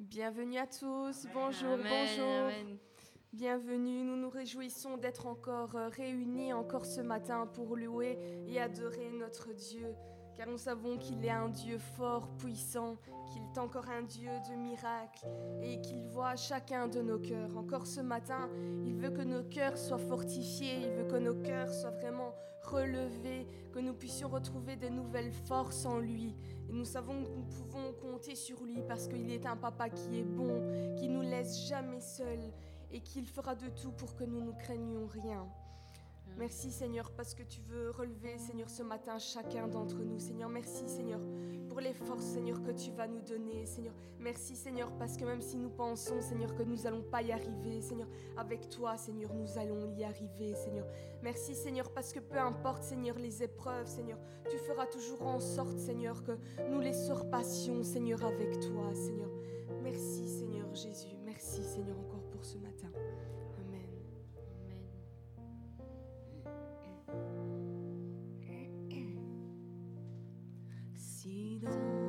Bienvenue à tous, bonjour, Amen, bonjour. amen. Bienvenue, nous nous réjouissons d'être encore euh, réunis encore ce matin pour louer et adorer notre Dieu, car nous savons qu'il est un Dieu fort, puissant, qu'il est encore un Dieu de miracles et qu'il voit chacun de nos cœurs. Encore ce matin, il veut que nos cœurs soient fortifiés, il veut que nos cœurs soient vraiment relevés, que nous puissions retrouver de nouvelles forces en lui. Et nous savons que nous pouvons compter sur lui parce qu'il est un papa qui est bon, qui nous laisse jamais seuls et qu'il fera de tout pour que nous ne craignions rien. Merci Seigneur parce que tu veux relever Seigneur ce matin chacun d'entre nous. Seigneur, merci Seigneur pour les forces Seigneur que tu vas nous donner. Seigneur, merci Seigneur parce que même si nous pensons Seigneur que nous n'allons pas y arriver, Seigneur, avec toi Seigneur nous allons y arriver Seigneur. Merci Seigneur parce que peu importe Seigneur les épreuves Seigneur, tu feras toujours en sorte Seigneur que nous les surpassions Seigneur avec toi Seigneur. Merci Seigneur Jésus. Merci Seigneur encore pour ce matin. Si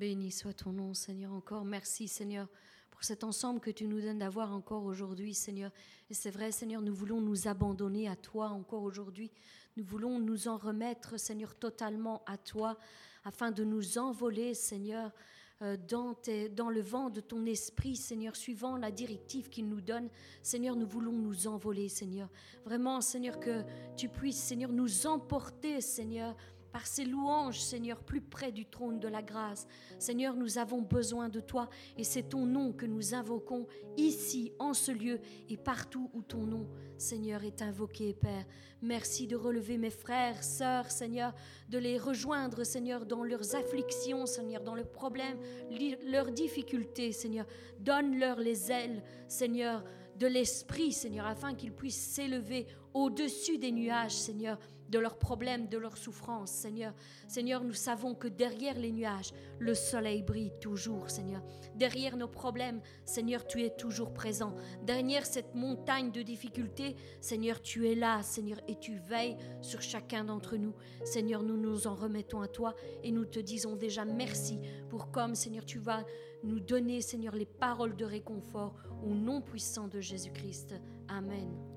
Béni soit ton nom, Seigneur, encore. Merci, Seigneur, pour cet ensemble que tu nous donnes d'avoir encore aujourd'hui, Seigneur. Et c'est vrai, Seigneur, nous voulons nous abandonner à toi encore aujourd'hui. Nous voulons nous en remettre, Seigneur, totalement à toi, afin de nous envoler, Seigneur, euh, dans, dans, le vent de ton esprit, Seigneur, suivant la directive qu'il nous donne. Seigneur, nous voulons nous envoler, Seigneur. Vraiment, Seigneur, que tu puisses, Seigneur, nous emporter, Seigneur, par ces louanges, Seigneur, plus près du trône de la grâce. Seigneur, nous avons besoin de toi et c'est ton nom que nous invoquons ici, en ce lieu et partout où ton nom, Seigneur, est invoqué, Père. Merci de relever mes frères, sœurs, Seigneur, de les rejoindre, Seigneur, dans leurs afflictions, Seigneur, dans leurs problèmes, leurs difficultés, Seigneur. Donne-leur les ailes, Seigneur, de l'esprit, Seigneur, afin qu'ils puissent s'élever au-dessus des nuages, Seigneur de leurs problèmes, de leurs souffrances, Seigneur. Seigneur, nous savons que derrière les nuages, le soleil brille toujours, Seigneur. Derrière nos problèmes, Seigneur, tu es toujours présent. Derrière cette montagne de difficultés, Seigneur, tu es là, Seigneur, et tu veilles sur chacun d'entre nous. Seigneur, nous nous en remettons à toi et nous te disons déjà merci pour comme, Seigneur, tu vas nous donner, Seigneur, les paroles de réconfort au nom puissant de Jésus-Christ. Amen.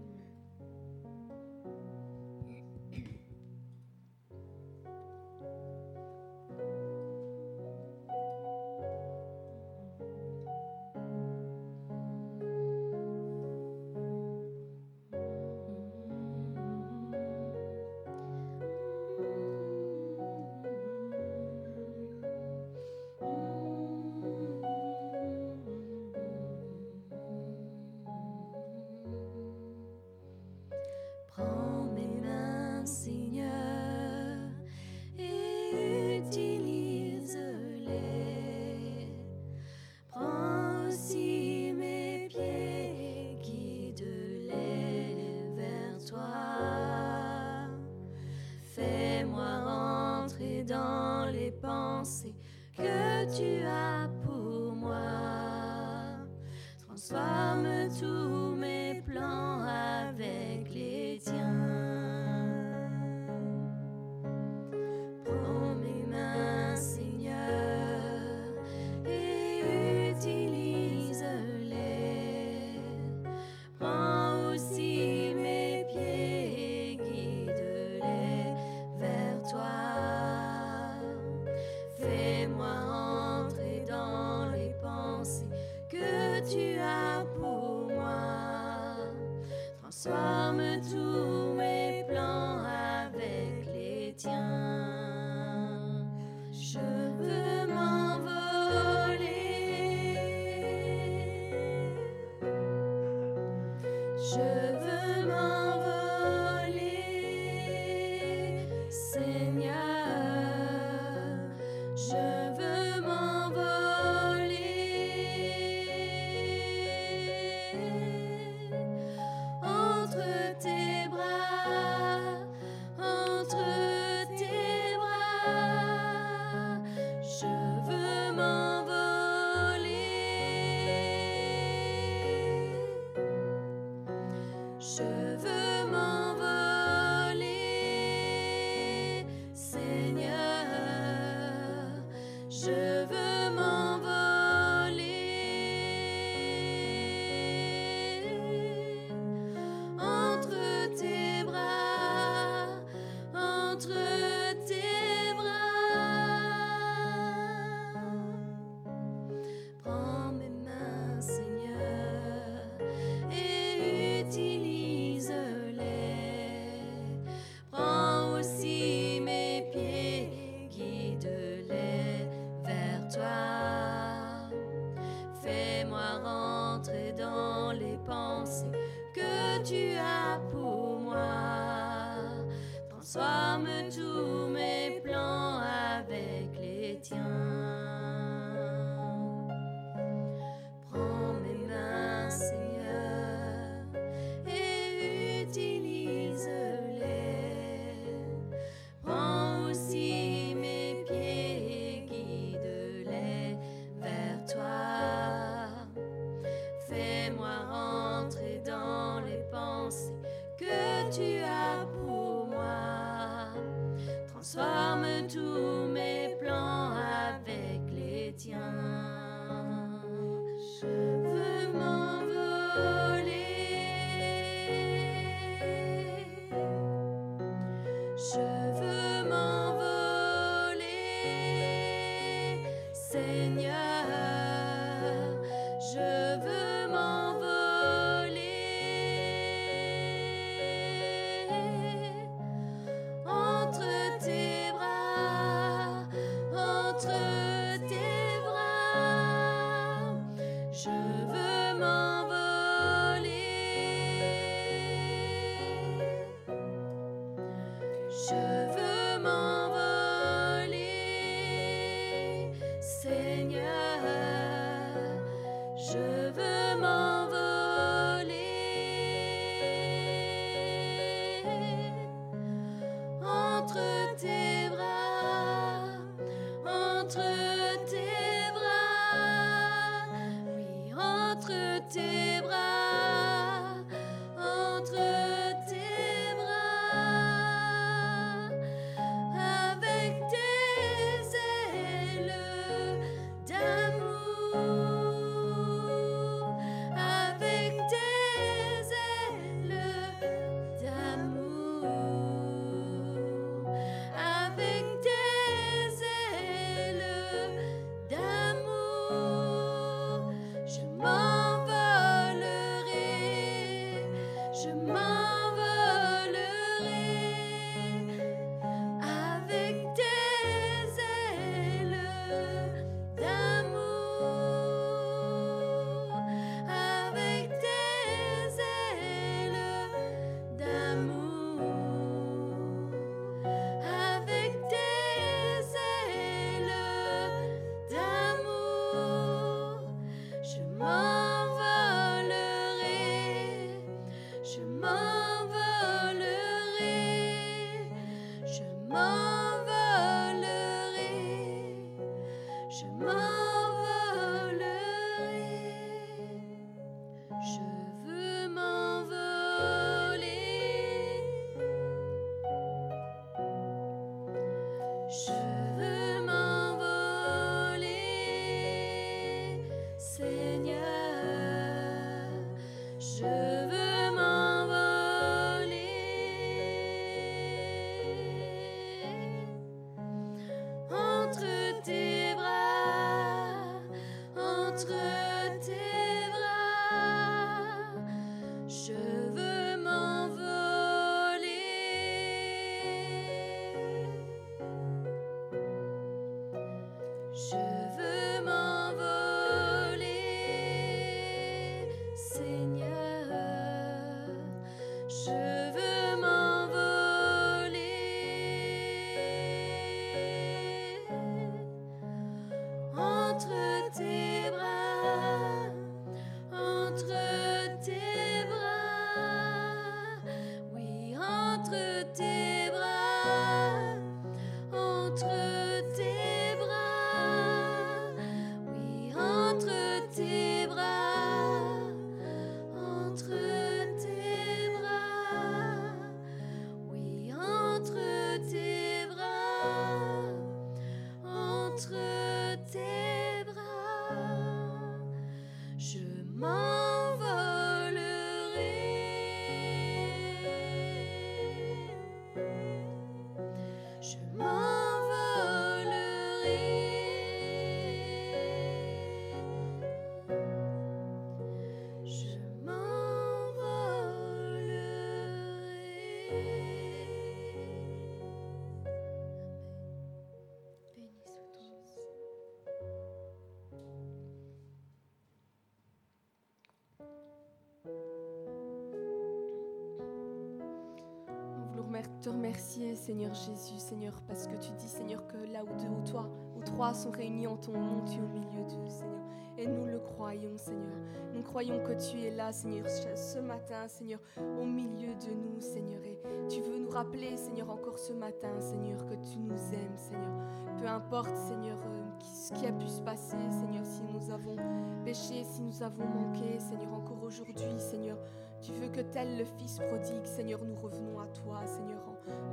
Te remercier, Seigneur Jésus, Seigneur, parce que tu dis, Seigneur, que là où deux ou toi ou trois sont réunis en ton nom, tu es au milieu d'eux, Seigneur. Et nous le croyons, Seigneur. Nous croyons que tu es là, Seigneur, ce matin, Seigneur, au milieu de nous, Seigneur. Et tu veux nous rappeler, Seigneur, encore ce matin, Seigneur, que tu nous aimes, Seigneur. Peu importe, Seigneur, euh, ce qui a pu se passer, Seigneur, si nous avons péché, si nous avons manqué, Seigneur, encore aujourd'hui, Seigneur. Tu veux que tel le Fils prodigue, Seigneur, nous revenons à toi, Seigneur,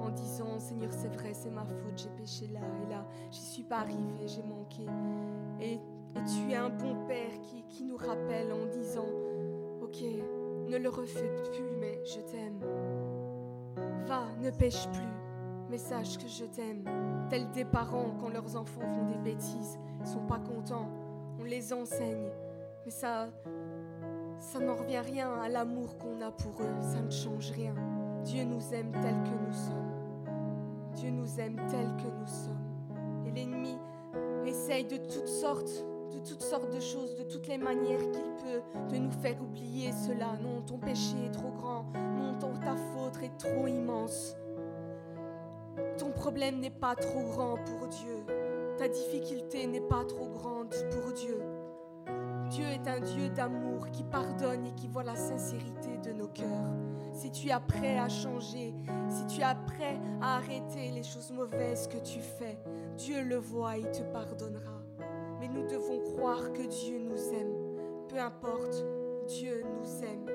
en, disant, Seigneur, c'est vrai, c'est ma faute, j'ai péché là et là, j'y suis pas arrivé, j'ai manqué. Et, tu es un bon Père qui, nous rappelle en disant, ok, ne le refais plus, mais je t'aime. Va, ne pêche plus, mais sache que je t'aime. Tels des parents, quand leurs enfants font des bêtises, ils sont pas contents, on les enseigne, mais ça ça n'en revient rien à l'amour qu'on a pour eux, ça ne change rien. Dieu nous aime tel que nous sommes. Dieu nous aime tel que nous sommes. Et l'ennemi essaye de toutes sortes, de toutes sortes de choses, de toutes les manières qu'il peut, de nous faire oublier cela. Non, ton péché est trop grand. Non, ton, ta faute est trop immense. Ton problème n'est pas trop grand pour Dieu. Ta difficulté n'est pas trop grande pour Dieu. Dieu est un Dieu d'amour qui pardonne et qui voit la sincérité de nos cœurs. Si tu es prêt à changer, si tu es prêt à arrêter les choses mauvaises que tu fais, Dieu le voit et te pardonnera. Mais nous devons croire que Dieu nous aime. Peu importe, Dieu nous aime.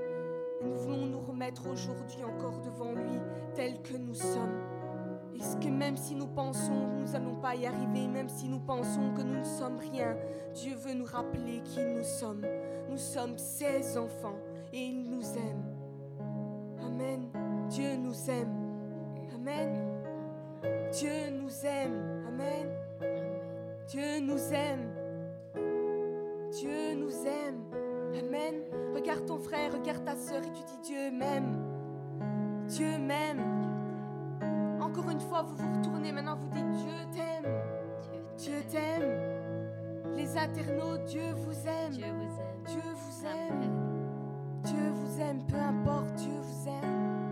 Nous voulons nous remettre aujourd'hui encore devant lui tel que nous sommes. Est-ce que même si nous pensons que nous n'allons pas y arriver, même si nous pensons que nous ne sommes rien, Dieu veut nous rappeler qui nous sommes. Nous sommes ses enfants et il nous aime. Amen. Dieu nous aime. Amen. Dieu nous aime. Amen. Dieu nous aime. Dieu nous aime. Amen. Regarde ton frère, regarde ta soeur et tu dis Dieu m'aime. Dieu m'aime. Encore une fois, vous vous retournez maintenant, vous dites Dieu t'aime. Dieu t'aime. Les internautes, Dieu vous aime. Dieu vous aime. Dieu vous aime. Dieu vous aime, peu importe, Dieu vous aime.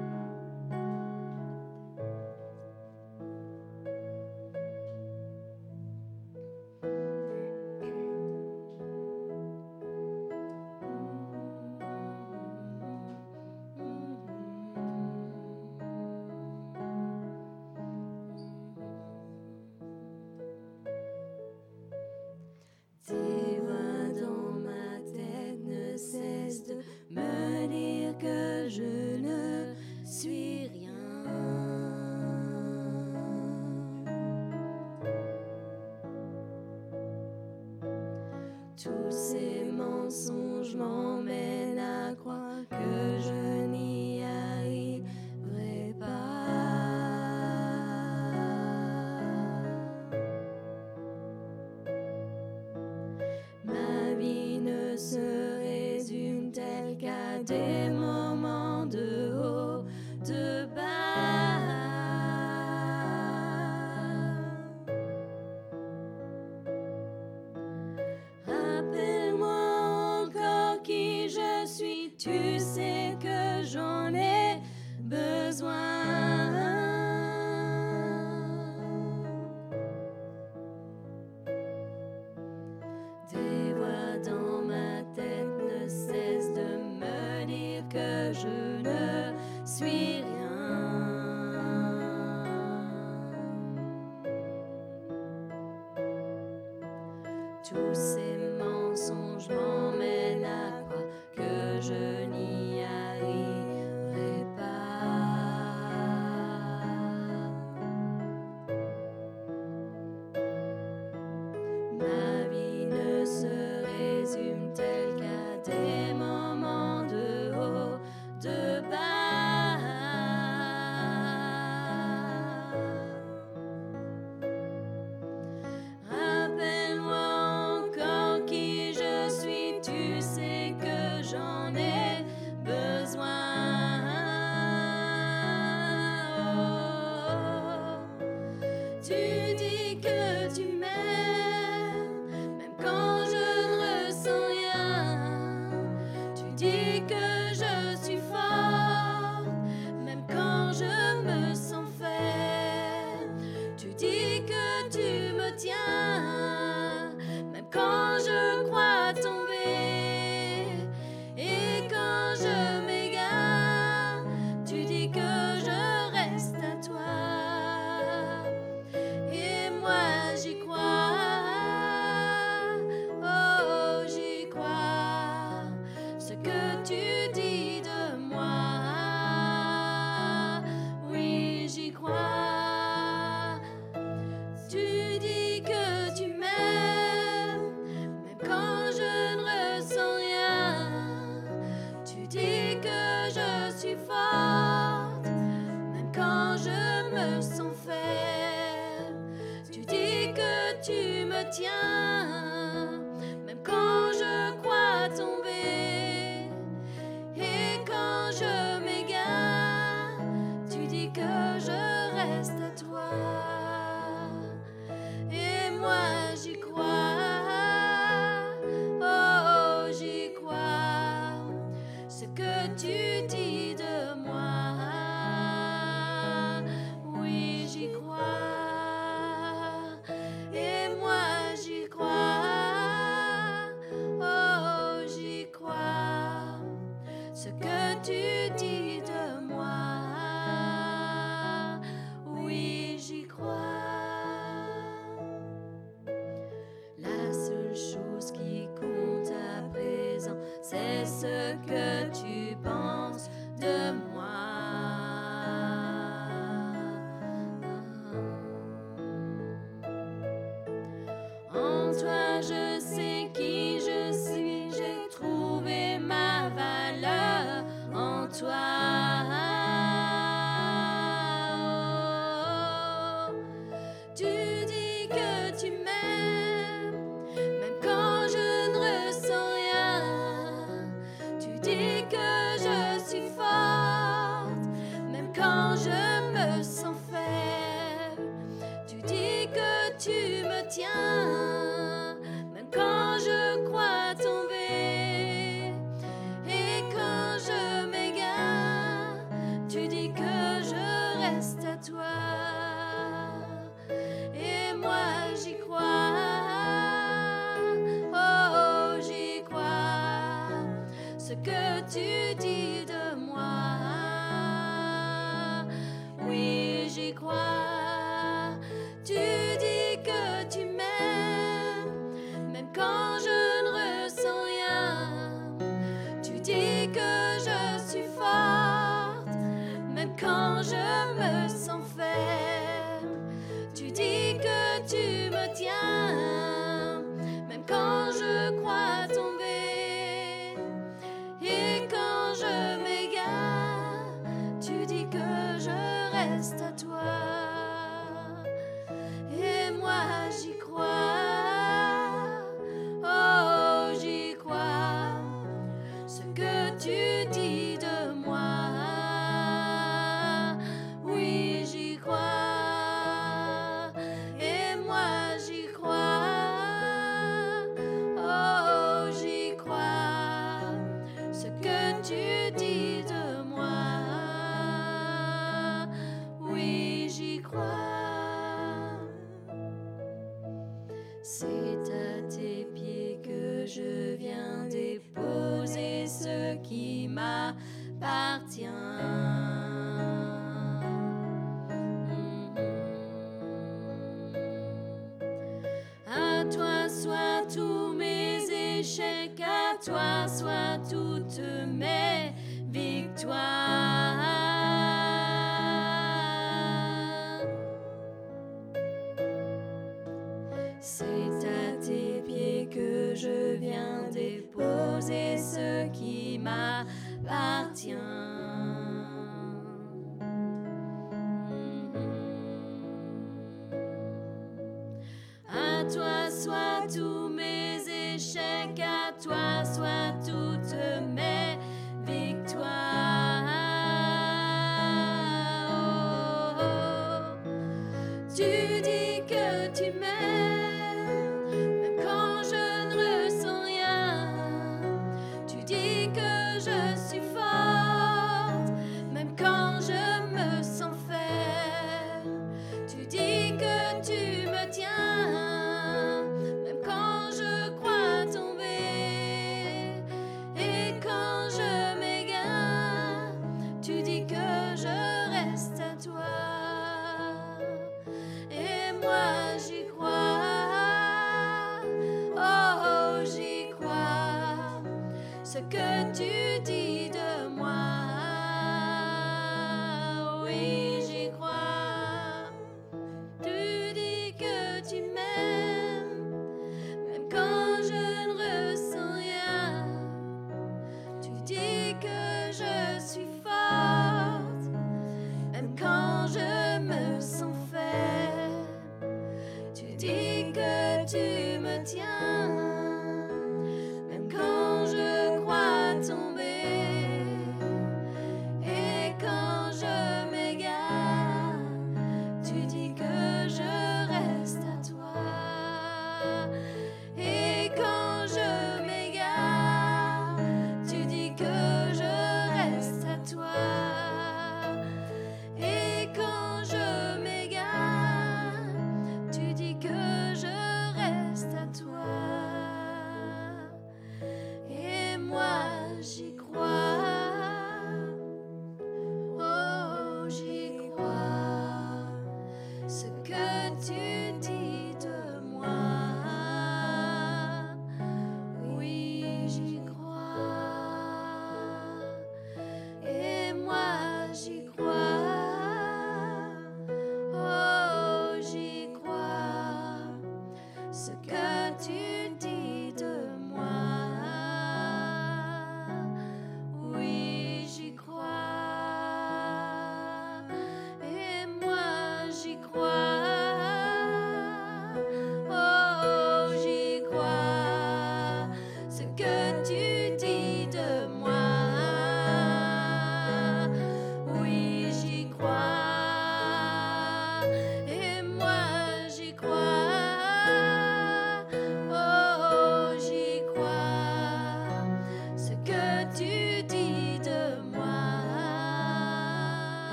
Soient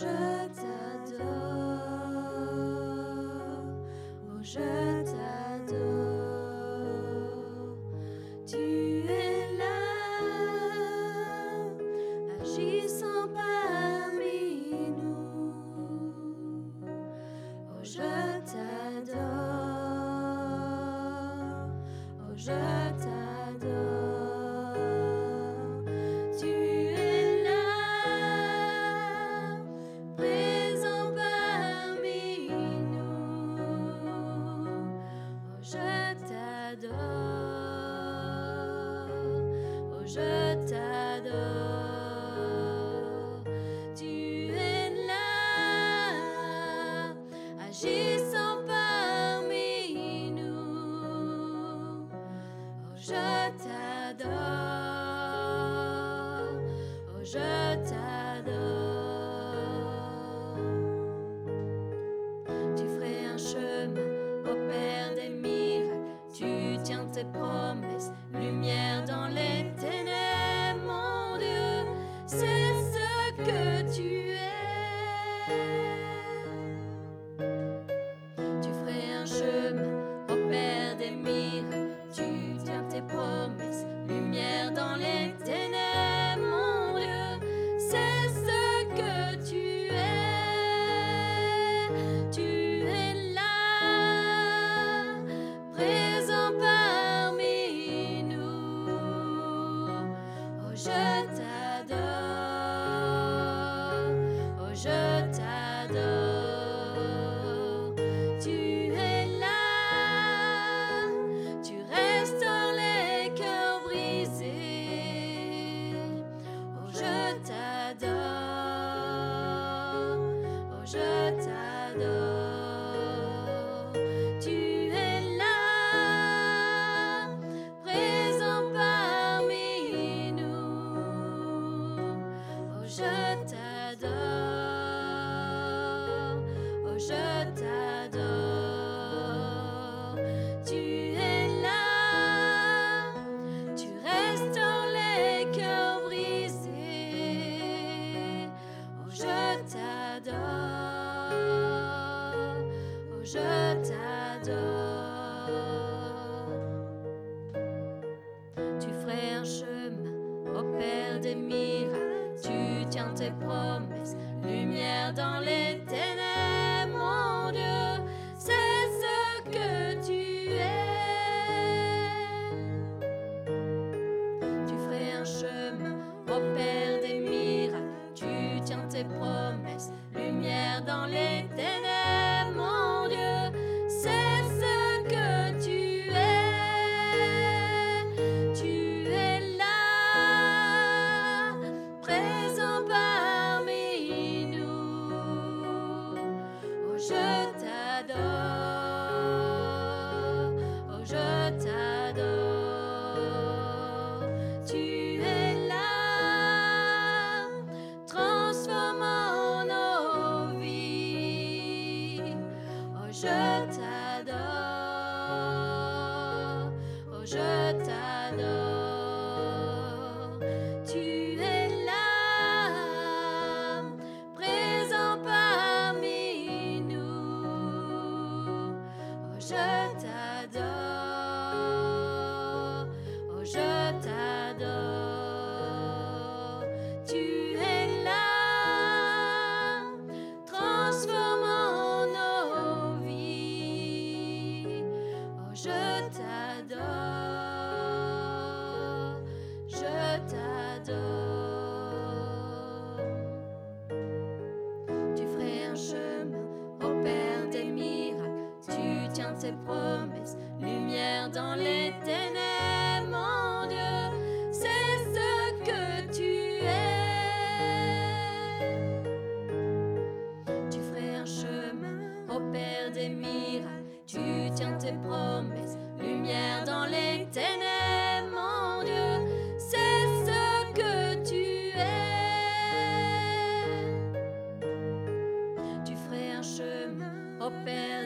je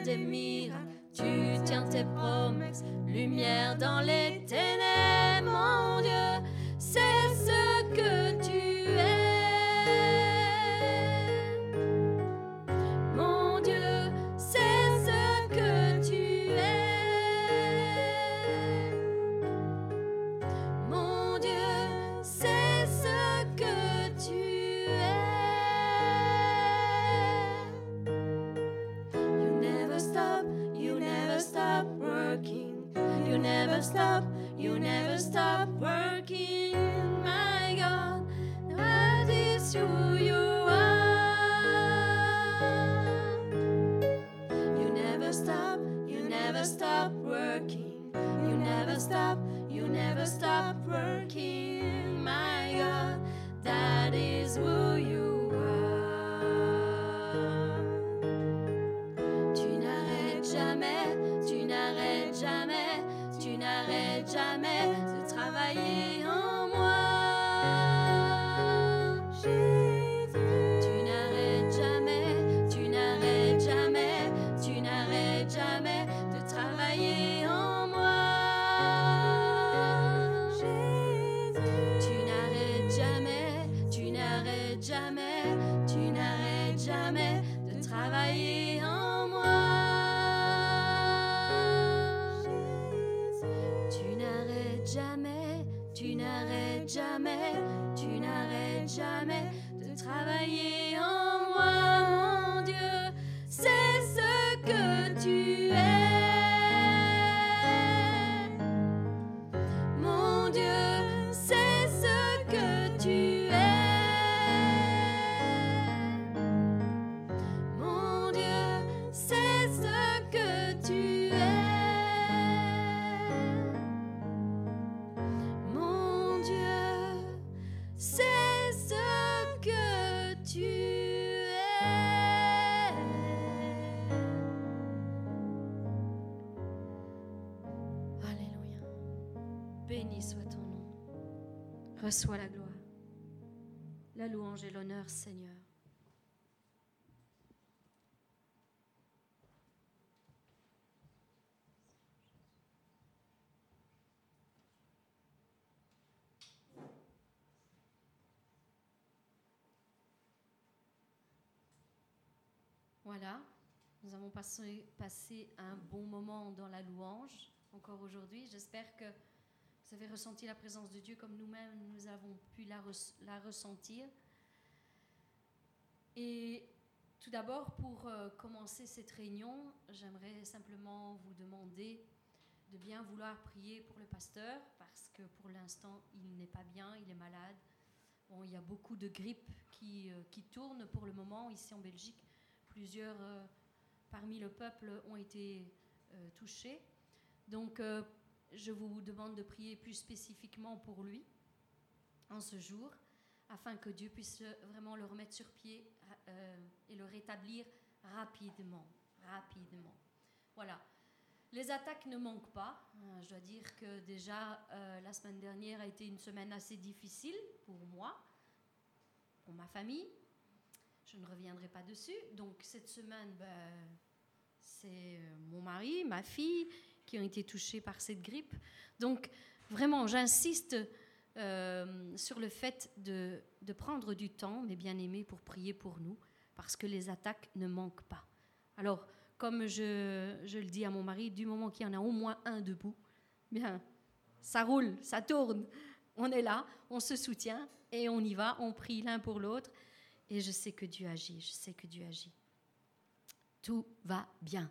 Père des Reçois la gloire, la louange et l'honneur, Seigneur. Voilà, nous avons passé, passé un bon moment dans la louange encore aujourd'hui. J'espère que vous avez ressenti la présence de Dieu comme nous-mêmes, nous avons pu la, res- la ressentir. Et tout d'abord, pour euh, commencer cette réunion, j'aimerais simplement vous demander de bien vouloir prier pour le pasteur, parce que pour l'instant, il n'est pas bien, il est malade. Il y a beaucoup de grippe qui, euh, qui tournent pour le moment ici en Belgique. Plusieurs euh, parmi le peuple ont été euh, touchés. Donc, je vous demande de prier plus spécifiquement pour lui en ce jour, afin que Dieu puisse vraiment le remettre sur pied euh, et le rétablir rapidement. Rapidement. Voilà. Les attaques ne manquent pas. Euh, Je dois dire que déjà, euh, la semaine dernière a été une semaine assez difficile pour moi, pour ma famille. Je ne reviendrai pas dessus. Donc, cette semaine, ben, c'est mon mari, ma fille qui ont été touchés par cette grippe. Donc, vraiment, j'insiste euh, sur le fait de, de prendre du temps, mes bien-aimés, pour prier pour nous, parce que les attaques ne manquent pas. Alors, comme je, je le dis à mon mari, du moment qu'il y en a au moins un debout, bien, ça roule, ça tourne. On est là, on se soutient et on y va, on prie l'un pour l'autre. Et je sais que Dieu agit, je sais que Dieu agit. Tout va bien.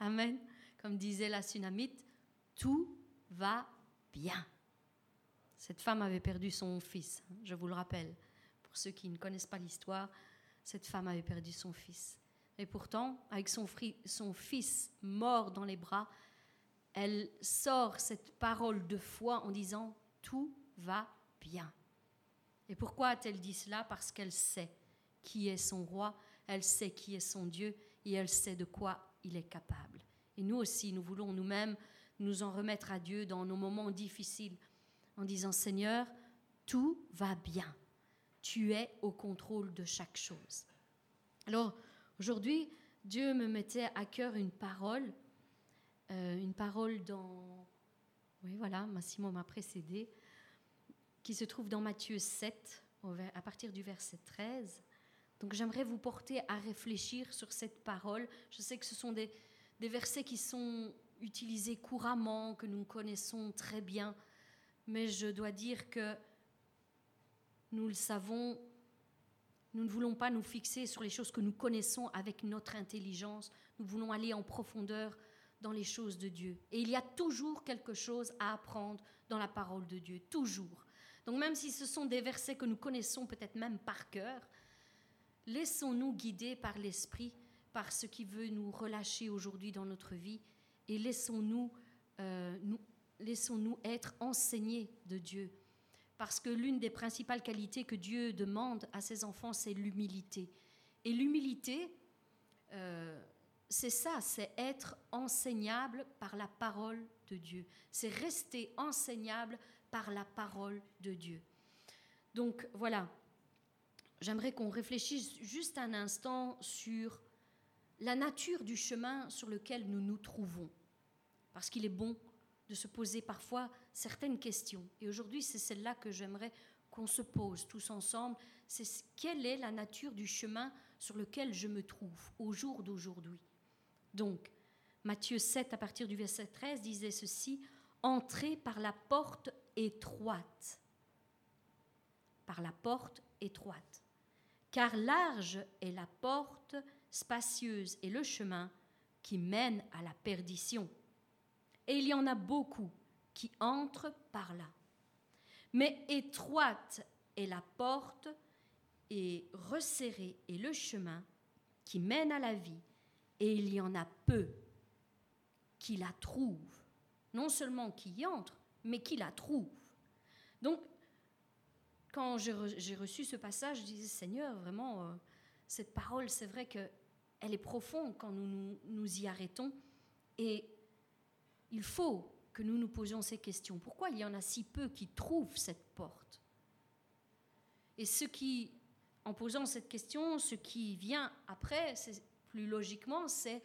Amen. Comme disait la tsunamite, tout va bien. Cette femme avait perdu son fils, hein, je vous le rappelle. Pour ceux qui ne connaissent pas l'histoire, cette femme avait perdu son fils. Et pourtant, avec son, son fils mort dans les bras, elle sort cette parole de foi en disant Tout va bien. Et pourquoi a-t-elle dit cela? Parce qu'elle sait qui est son roi, elle sait qui est son Dieu et elle sait de quoi il est capable. Et nous aussi, nous voulons nous-mêmes nous en remettre à Dieu dans nos moments difficiles en disant Seigneur, tout va bien. Tu es au contrôle de chaque chose. Alors, aujourd'hui, Dieu me mettait à cœur une parole, euh, une parole dans... Oui, voilà, Massimo m'a précédé, qui se trouve dans Matthieu 7, au ver- à partir du verset 13. Donc j'aimerais vous porter à réfléchir sur cette parole. Je sais que ce sont des, des versets qui sont utilisés couramment, que nous connaissons très bien, mais je dois dire que nous le savons, nous ne voulons pas nous fixer sur les choses que nous connaissons avec notre intelligence, nous voulons aller en profondeur dans les choses de Dieu. Et il y a toujours quelque chose à apprendre dans la parole de Dieu, toujours. Donc même si ce sont des versets que nous connaissons peut-être même par cœur, laissons-nous guider par l'Esprit, par ce qui veut nous relâcher aujourd'hui dans notre vie, et laissons-nous euh, nous, être enseignés de Dieu. Parce que l'une des principales qualités que Dieu demande à ses enfants, c'est l'humilité. Et l'humilité, euh, c'est ça, c'est être enseignable par la parole de Dieu. C'est rester enseignable par la parole de Dieu. Donc voilà, j'aimerais qu'on réfléchisse juste un instant sur la nature du chemin sur lequel nous nous trouvons. Parce qu'il est bon de se poser parfois certaines questions. Et aujourd'hui, c'est celle-là que j'aimerais qu'on se pose tous ensemble, c'est quelle est la nature du chemin sur lequel je me trouve au jour d'aujourd'hui? Donc, Matthieu 7, à partir du verset 13, disait ceci, Entrez par la porte étroite, par la porte étroite, car large est la porte, spacieuse est le chemin qui mène à la perdition. Et il y en a beaucoup qui entrent par là. Mais étroite est la porte et resserré est le chemin qui mène à la vie, et il y en a peu qui la trouvent. Non seulement qui y entrent, mais qui la trouvent. Donc, quand j'ai reçu ce passage, je disais, Seigneur, vraiment, euh, cette parole, c'est vrai qu'elle est profonde quand nous, nous, y arrêtons. Et il faut que nous nous posions ces questions. Pourquoi il y en a si peu qui trouvent cette porte? Et ce qui, en posant cette question, ce qui vient après, plus logiquement, c'est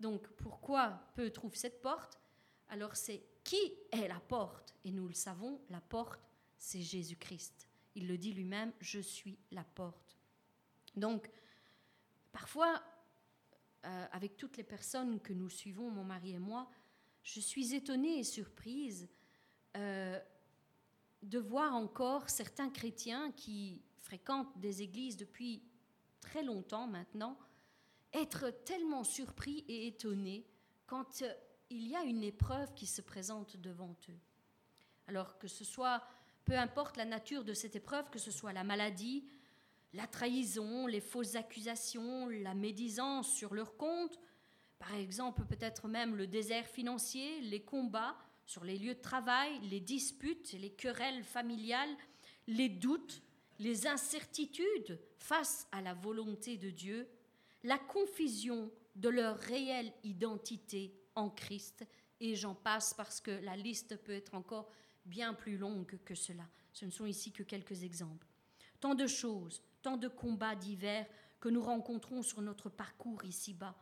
donc pourquoi peu trouvent cette porte? Alors c'est qui est la porte? Et nous le savons, la porte, c'est Jésus-Christ. Il le dit lui-même, je suis la porte. Donc, parfois, euh, avec toutes les personnes que nous suivons, mon mari et moi, je suis étonnée et surprise euh, de voir encore certains chrétiens qui fréquentent des églises depuis très longtemps maintenant être tellement surpris et étonnés quand euh, il y a une épreuve qui se présente devant eux. Alors que ce soit, peu importe la nature de cette épreuve, que ce soit la maladie, la trahison, les fausses accusations, la médisance sur leur compte, par exemple, peut-être même le désert financier, les combats sur les lieux de travail, les disputes, les querelles familiales, les doutes, les incertitudes face à la volonté de Dieu, la confusion de leur réelle identité en Christ, et j'en passe parce que la liste peut être encore bien plus longue que cela. Ce ne sont ici que quelques exemples. Tant de choses, tant de combats divers que nous rencontrons sur notre parcours ici-bas,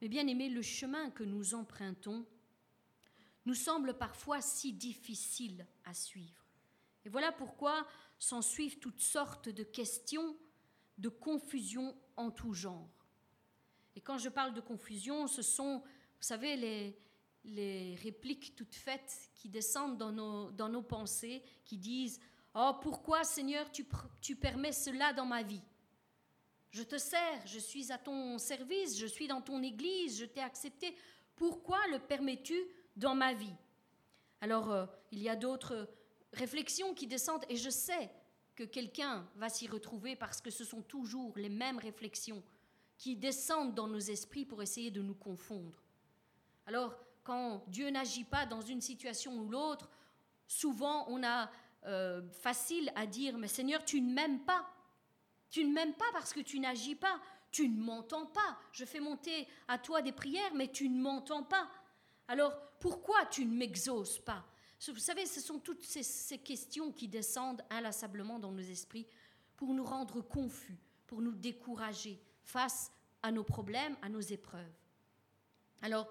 mais bien aimé, le chemin que nous empruntons nous semble parfois si difficile à suivre. Et voilà pourquoi s'en suivent toutes sortes de questions, de confusion en tout genre. Et quand je parle de confusion, ce sont, vous savez, les, répliques toutes faites qui descendent dans nos pensées, qui disent Oh, pourquoi Seigneur tu, tu permets cela dans ma vie? Je te sers, je suis à ton service, je suis dans ton église, je t'ai accepté. Pourquoi le permets-tu dans ma vie? Alors, euh, il y a d'autres réflexions qui descendent et je sais que quelqu'un va s'y retrouver parce que ce sont toujours les mêmes réflexions qui descendent dans nos esprits pour essayer de nous confondre. Alors, quand Dieu n'agit pas dans une situation ou l'autre, souvent on a euh, facile à dire, mais Seigneur, tu ne m'aimes pas. Tu ne m'aimes pas parce que tu n'agis pas. Tu ne m'entends pas. Je fais monter à toi des prières, mais tu ne m'entends pas. Alors pourquoi tu ne m'exauces pas? Vous savez, ce sont toutes ces, questions qui descendent inlassablement dans nos esprits pour nous rendre confus, pour nous décourager face à nos problèmes, à nos épreuves. Alors,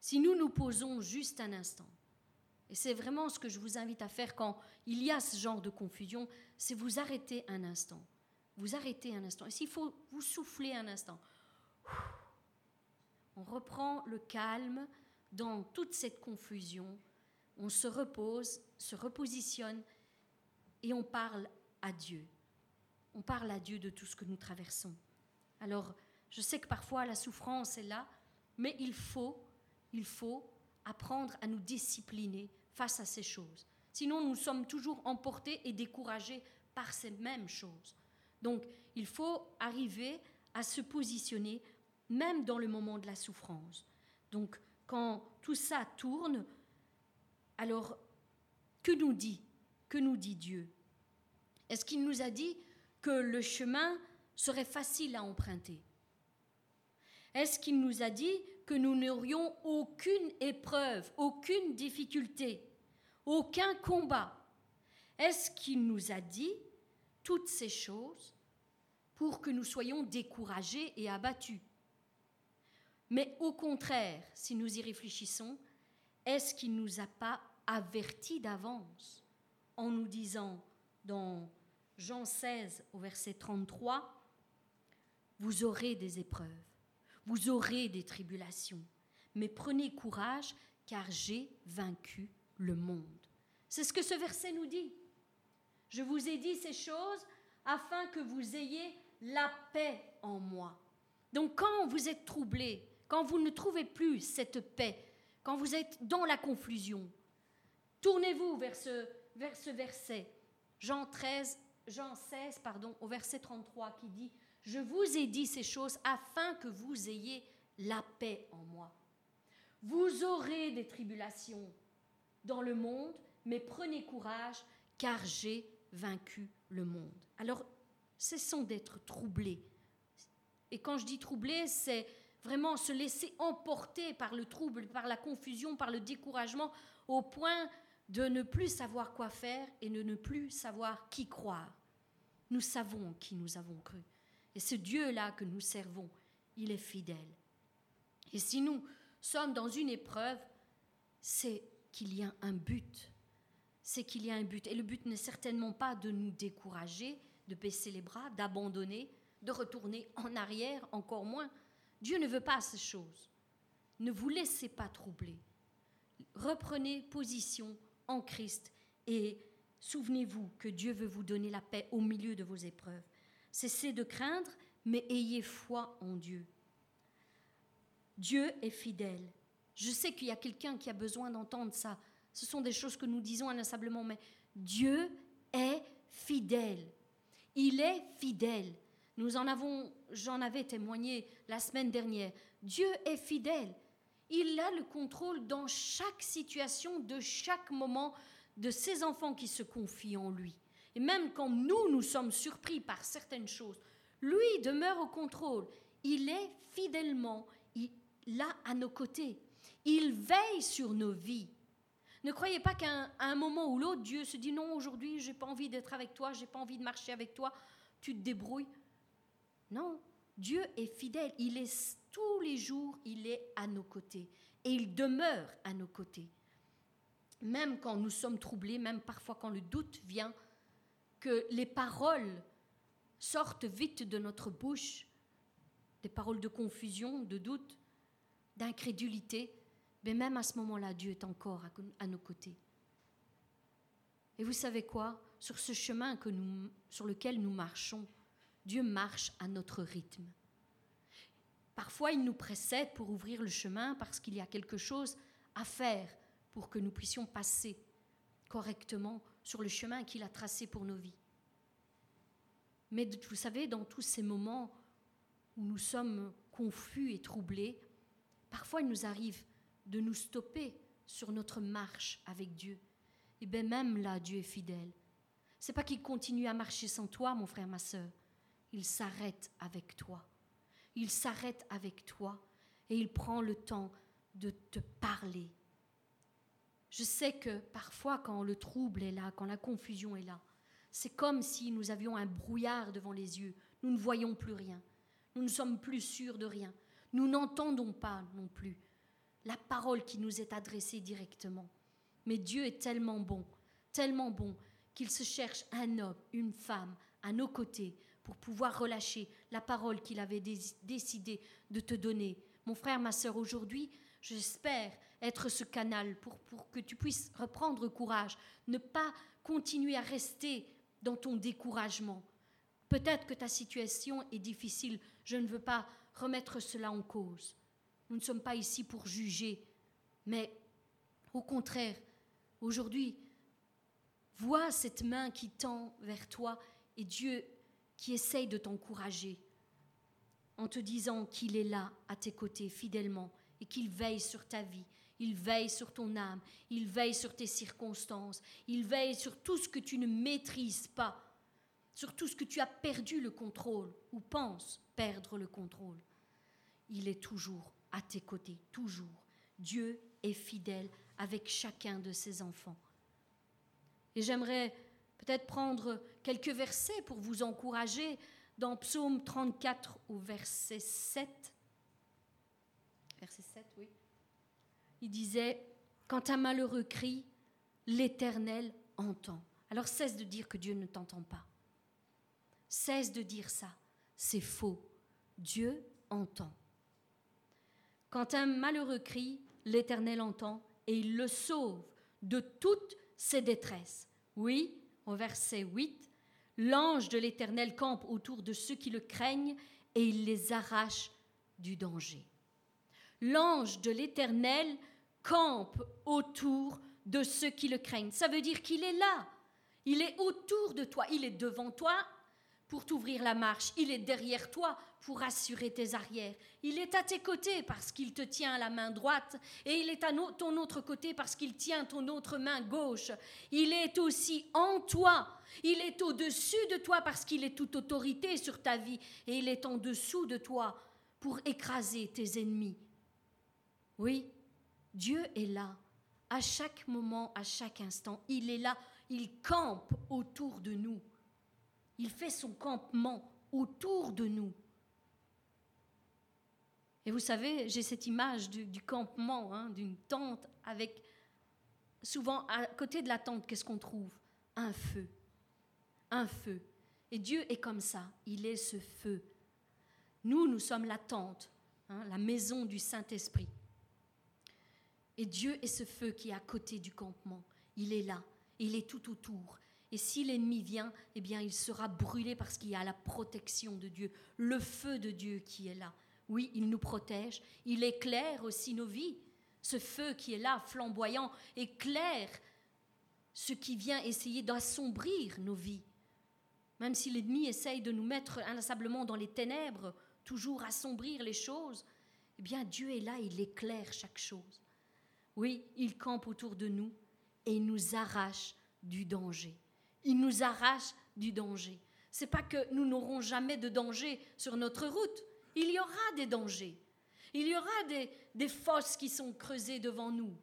si nous nous posons juste un instant, et c'est vraiment ce que je vous invite à faire quand il y a ce genre de confusion, c'est vous arrêter un instant vous arrêtez un instant. Et s'il faut, vous souffler un instant. On reprend le calme dans toute cette confusion. On se repose, se repositionne et on parle à Dieu. On parle à Dieu de tout ce que nous traversons. Alors, je sais que parfois la souffrance est là, mais il faut, il faut apprendre à nous discipliner face à ces choses. Sinon, nous sommes toujours emportés et découragés par ces mêmes choses. Donc, il faut arriver à se positionner même dans le moment de la souffrance. Donc, quand tout ça tourne, alors, que nous dit Que nous dit Dieu? Est-ce qu'il nous a dit que le chemin serait facile à emprunter? Est-ce qu'il nous a dit nous n'aurions aucune épreuve, aucune difficulté, aucun combat Est-ce qu'il nous a dit toutes ces choses pour que nous soyons découragés et abattus? Mais au contraire, si nous y réfléchissons, est-ce qu'il ne nous a pas avertis d'avance en nous disant dans Jean 16 au verset 33, vous aurez des épreuves, vous aurez des tribulations, mais prenez courage car j'ai vaincu le monde. C'est ce que ce verset nous dit. Je vous ai dit ces choses afin que vous ayez la paix en moi. Donc quand vous êtes troublé, quand vous ne trouvez plus cette paix, quand vous êtes dans la confusion, tournez-vous vers ce, vers ce verset, Jean 13, Jean 16, pardon, au verset 33 qui dit Je vous ai dit ces choses afin que vous ayez la paix en moi. Vous aurez des tribulations dans le monde, mais prenez courage, car j'ai vaincu le monde. Alors, cessons d'être troublés. Et quand je dis troublés, c'est vraiment se laisser emporter par le trouble, par la confusion, par le découragement, au point de ne plus savoir quoi faire et de ne plus savoir qui croire. Nous savons qui nous avons cru. Et ce Dieu-là que nous servons, il est fidèle. Et si nous sommes dans une épreuve, c'est qu'il y a un but. C'est qu'il y a un but. Et le but n'est certainement pas de nous décourager, de baisser les bras, d'abandonner, de retourner en arrière, encore moins. Dieu ne veut pas ces choses. Ne vous laissez pas troubler. Reprenez position en Christ et souvenez-vous que Dieu veut vous donner la paix au milieu de vos épreuves. Cessez de craindre, mais ayez foi en Dieu. Dieu est fidèle. Je sais qu'il y a quelqu'un qui a besoin d'entendre ça. Ce sont des choses que nous disons inlassablement, mais Dieu est fidèle. Il est fidèle. Nous en avons, j'en avais témoigné la semaine dernière. Dieu est fidèle. Il a le contrôle dans chaque situation, de chaque moment de ses enfants qui se confient en lui. Et même quand nous, nous sommes surpris par certaines choses, lui demeure au contrôle. Il est fidèlement là à nos côtés. Il veille sur nos vies. Ne croyez pas qu'à un, moment ou l'autre, Dieu se dit non, aujourd'hui, j'ai pas envie d'être avec toi, j'ai pas envie de marcher avec toi, tu te débrouilles. Non, Dieu est fidèle. Il est tous les jours, il est à nos côtés et il demeure à nos côtés. Même quand nous sommes troublés, même parfois quand le doute vient, que les paroles sortent vite de notre bouche, des paroles de confusion, de doute, d'incrédulité, mais même à ce moment-là, Dieu est encore à, nos côtés. Et vous savez quoi? Sur ce chemin que nous, sur lequel nous marchons, Dieu marche à notre rythme. Parfois, il nous précède pour ouvrir le chemin parce qu'il y a quelque chose à faire pour que nous puissions passer correctement sur le chemin qu'il a tracé pour nos vies. Mais vous savez, dans tous ces moments où nous sommes confus et troublés, Parfois, il nous arrive de nous stopper sur notre marche avec Dieu. Et bien même là, Dieu est fidèle. C'est pas qu'il continue à marcher sans toi, mon frère, ma soeur. Il s'arrête avec toi. Il s'arrête avec toi et il prend le temps de te parler. Je sais que parfois, quand le trouble est là, quand la confusion est là, c'est comme si nous avions un brouillard devant les yeux. Nous ne voyons plus rien. Nous ne sommes plus sûrs de rien. Nous n'entendons pas non plus la parole qui nous est adressée directement. Mais Dieu est tellement bon, tellement bon, qu'il se cherche un homme, une femme à nos côtés pour pouvoir relâcher la parole qu'il avait décidé de te donner. Mon frère, ma sœur, aujourd'hui, j'espère être ce canal pour, pour que tu puisses reprendre courage, ne pas continuer à rester dans ton découragement. Peut-être que ta situation est difficile, je ne veux pas remettre cela en cause. Nous ne sommes pas ici pour juger, mais au contraire, aujourd'hui, vois cette main qui tend vers toi et Dieu qui essaye de t'encourager en te disant qu'il est là à tes côtés fidèlement et qu'il veille sur ta vie, il veille sur ton âme, il veille sur tes circonstances, il veille sur tout ce que tu ne maîtrises pas, sur tout ce que tu as perdu le contrôle ou penses perdre le contrôle il est toujours à tes côtés, toujours. Dieu est fidèle avec chacun de ses enfants. Et j'aimerais peut-être prendre quelques versets pour vous encourager dans Psaume 34 au verset 7. Verset 7, oui. Il disait, Quand un malheureux crie, l'Éternel entend. Alors cesse de dire que Dieu ne t'entend pas. Cesse de dire ça. C'est faux. Dieu entend. Quand un malheureux crie, l'Éternel entend et il le sauve de toutes ses détresses. Oui, au verset 8, l'ange de l'Éternel campe autour de ceux qui le craignent et il les arrache du danger. L'ange de l'Éternel campe autour de ceux qui le craignent. Ça veut dire qu'il est là. Il est autour de toi. Il est devant toi pour t'ouvrir la marche. Il est derrière toi pour assurer tes arrières. Il est à tes côtés parce qu'il te tient la main droite et il est à ton autre côté parce qu'il tient ton autre main gauche. Il est aussi en toi. Il est au-dessus de toi parce qu'il est toute autorité sur ta vie et il est en dessous de toi pour écraser tes ennemis. Oui, Dieu est là à chaque moment, à chaque instant. Il est là, il campe autour de nous. Il fait son campement autour de nous. Et vous savez, j'ai cette image du, campement, hein, d'une tente avec souvent à côté de la tente, qu'est-ce qu'on trouve? Un feu. Un feu. Et Dieu est comme ça, il est ce feu. Nous, nous sommes la tente, hein, la maison du Saint-Esprit. Et Dieu est ce feu qui est à côté du campement. Il est là, il est tout autour. Et si l'ennemi vient, eh bien, il sera brûlé parce qu'il y a la protection de Dieu, le feu de Dieu qui est là. Oui, il nous protège, il éclaire aussi nos vies. Ce feu qui est là, flamboyant, éclaire ce qui vient essayer d'assombrir nos vies. Même si l'ennemi essaye de nous mettre inlassablement dans les ténèbres, toujours assombrir les choses, eh bien Dieu est là, il éclaire chaque chose. Oui, il campe autour de nous et il nous arrache du danger. Il nous arrache du danger. C'est pas que nous n'aurons jamais de danger sur notre route. Il y aura des dangers. Il y aura des, des fosses qui sont creusées devant nous.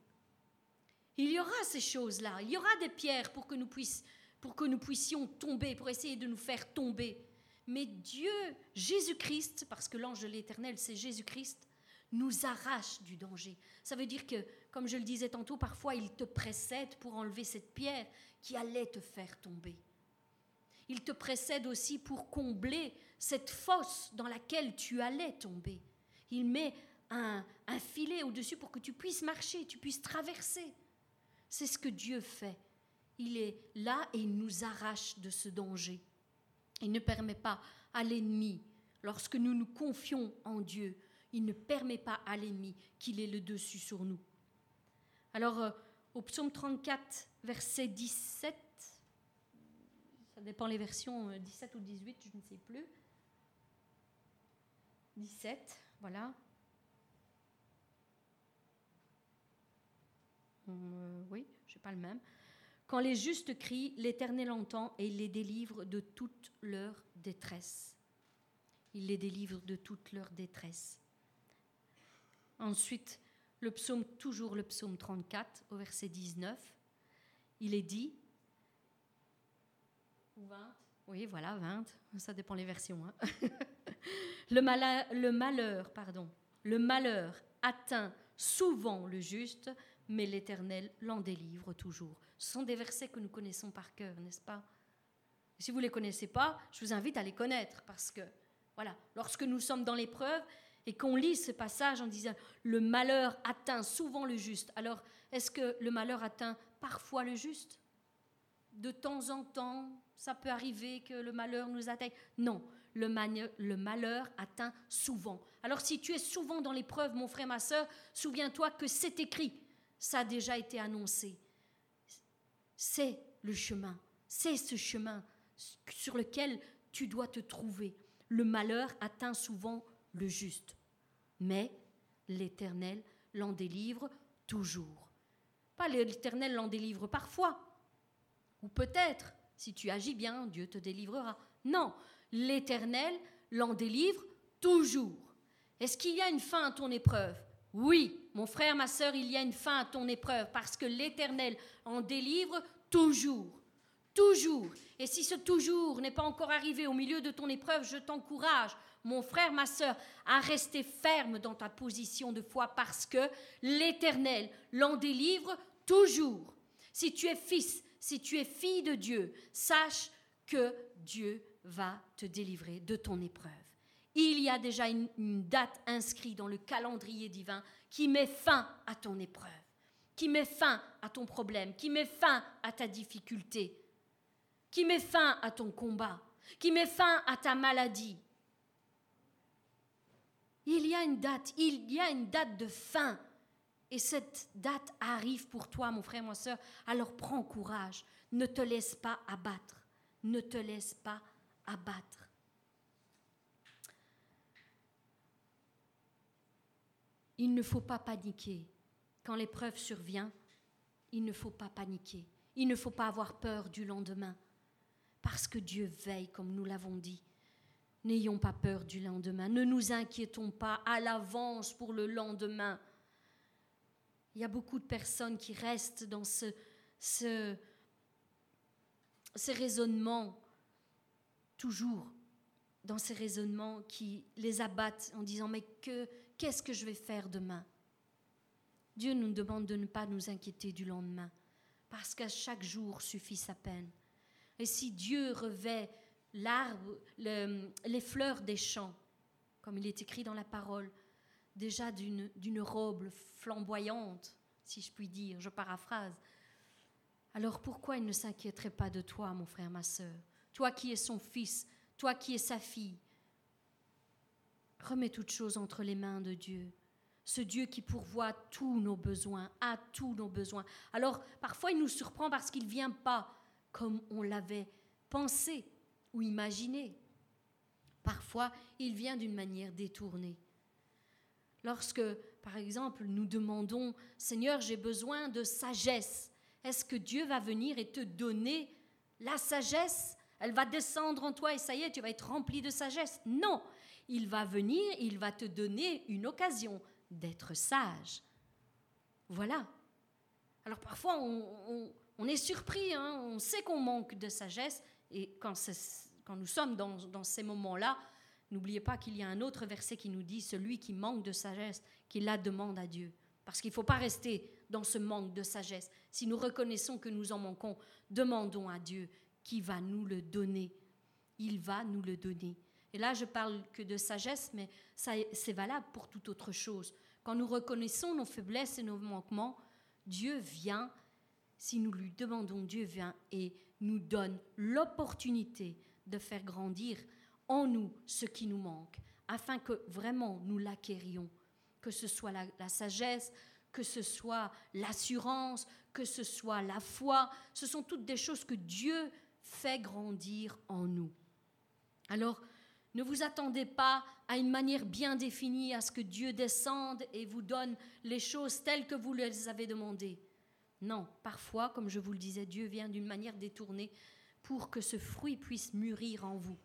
Il y aura ces choses-là. Il y aura des pierres pour que, nous pour que nous puissions tomber, pour essayer de nous faire tomber. Mais Dieu, Jésus-Christ, parce que l'ange de l'Éternel, c'est Jésus-Christ, nous arrache du danger. Ça veut dire que, comme je le disais tantôt, parfois il te précède pour enlever cette pierre qui allait te faire tomber. Il te précède aussi pour combler cette fosse dans laquelle tu allais tomber. Il met un, filet au-dessus pour que tu puisses marcher, tu puisses traverser. C'est ce que Dieu fait. Il est là et il nous arrache de ce danger. Il ne permet pas à l'ennemi, lorsque nous nous confions en Dieu, il ne permet pas à l'ennemi qu'il ait le dessus sur nous. Alors, euh, au psaume 34, verset 17, ça dépend les versions, 17 euh, ou 18, je ne sais plus. 17, voilà. Euh, oui, je n'ai pas le même. Quand les justes crient, l'Éternel entend et il les délivre de toute leur détresse. Il les délivre de toute leur détresse. Ensuite, le psaume, toujours le psaume 34, au verset 19, il est dit, ou 20, oui, voilà, 20, ça dépend les versions. Hein. le, malheur, le malheur, pardon, le malheur atteint souvent le juste, mais l'Éternel l'en délivre toujours. Ce sont des versets que nous connaissons par cœur, n'est-ce pas? Si vous ne les connaissez pas, je vous invite à les connaître, parce que, voilà, lorsque nous sommes dans l'épreuve, et qu'on lit ce passage en disant le malheur atteint souvent le juste. Alors, est-ce que le malheur atteint parfois le juste? De temps en temps, ça peut arriver que le malheur nous atteigne. Non, le, le malheur atteint souvent. Alors, si tu es souvent dans l'épreuve, mon frère, ma soeur, souviens-toi que c'est écrit, ça a déjà été annoncé. C'est le chemin, c'est ce chemin sur lequel tu dois te trouver. Le malheur atteint souvent le juste mais l'Éternel l'en délivre toujours. Pas l'Éternel l'en délivre parfois, ou peut-être, si tu agis bien, Dieu te délivrera. Non, l'Éternel l'en délivre toujours. Est-ce qu'il y a une fin à ton épreuve? Oui, mon frère, ma sœur, il y a une fin à ton épreuve, parce que l'Éternel en délivre toujours. Toujours. Et si ce toujours n'est pas encore arrivé au milieu de ton épreuve, je t'encourage mon frère, ma sœur, à rester ferme dans ta position de foi parce que l'Éternel l'en délivre toujours. Si tu es fils, si tu es fille de Dieu, sache que Dieu va te délivrer de ton épreuve. Il y a déjà une, une date inscrite dans le calendrier divin qui met fin à ton épreuve, qui met fin à ton problème, qui met fin à ta difficulté, qui met fin à ton combat, qui met fin à ta maladie. Il y a une date, il y a une date de fin. Et cette date arrive pour toi, mon frère, ma soeur. Alors prends courage. Ne te laisse pas abattre. Ne te laisse pas abattre. Il ne faut pas paniquer. Quand l'épreuve survient, il ne faut pas paniquer. Il ne faut pas avoir peur du lendemain. Parce que Dieu veille, comme nous l'avons dit. N'ayons pas peur du lendemain. Ne nous inquiétons pas à l'avance pour le lendemain. Il y a beaucoup de personnes qui restent dans ce, ce, ces raisonnements, toujours dans ces raisonnements qui les abattent en disant mais que qu'est-ce que je vais faire demain? Dieu nous demande de ne pas nous inquiéter du lendemain, parce qu'à chaque jour suffit sa peine. Et si Dieu revêt l'arbre, les fleurs des champs, comme il est écrit dans la parole, déjà d'une robe flamboyante, si je puis dire, je paraphrase, alors pourquoi il ne s'inquiéterait pas de toi, mon frère, ma sœur Toi qui es son fils, toi qui es sa fille? Remets toutes choses entre les mains de Dieu. Ce Dieu qui pourvoit tous nos besoins, à tous nos besoins. Alors, parfois, il nous surprend parce qu'il ne vient pas comme on l'avait pensé ou imaginé. Parfois, il vient d'une manière détournée. Lorsque, par exemple, nous demandons, Seigneur, j'ai besoin de sagesse, est-ce que Dieu va venir et te donner la sagesse? Elle va descendre en toi et ça y est, tu vas être rempli de sagesse Non, il va venir, il va te donner une occasion d'être sage. Voilà. Alors parfois, on, est surpris, hein, on sait qu'on manque de sagesse, et quand, nous sommes dans, ces moments-là, N'oubliez pas qu'il y a un autre verset qui nous dit, celui qui manque de sagesse, qu'il la demande à Dieu. Parce qu'il ne faut pas rester dans ce manque de sagesse. Si nous reconnaissons que nous en manquons, demandons à Dieu qui va nous le donner. Il va nous le donner. Et là, je parle que de sagesse, mais c'est valable pour toute autre chose. Quand nous reconnaissons nos faiblesses et nos manquements, Dieu vient, si nous lui demandons, Dieu vient et nous donne l'opportunité de faire grandir en nous ce qui nous manque, afin que vraiment nous l'acquérions, que ce soit la, sagesse, que ce soit l'assurance, que ce soit la foi, ce sont toutes des choses que Dieu fait grandir en nous. Alors, ne vous attendez pas à une manière bien définie, à ce que Dieu descende et vous donne les choses telles que vous les avez demandées. Non, parfois, comme je vous le disais, Dieu vient d'une manière détournée pour que ce fruit puisse mûrir en vous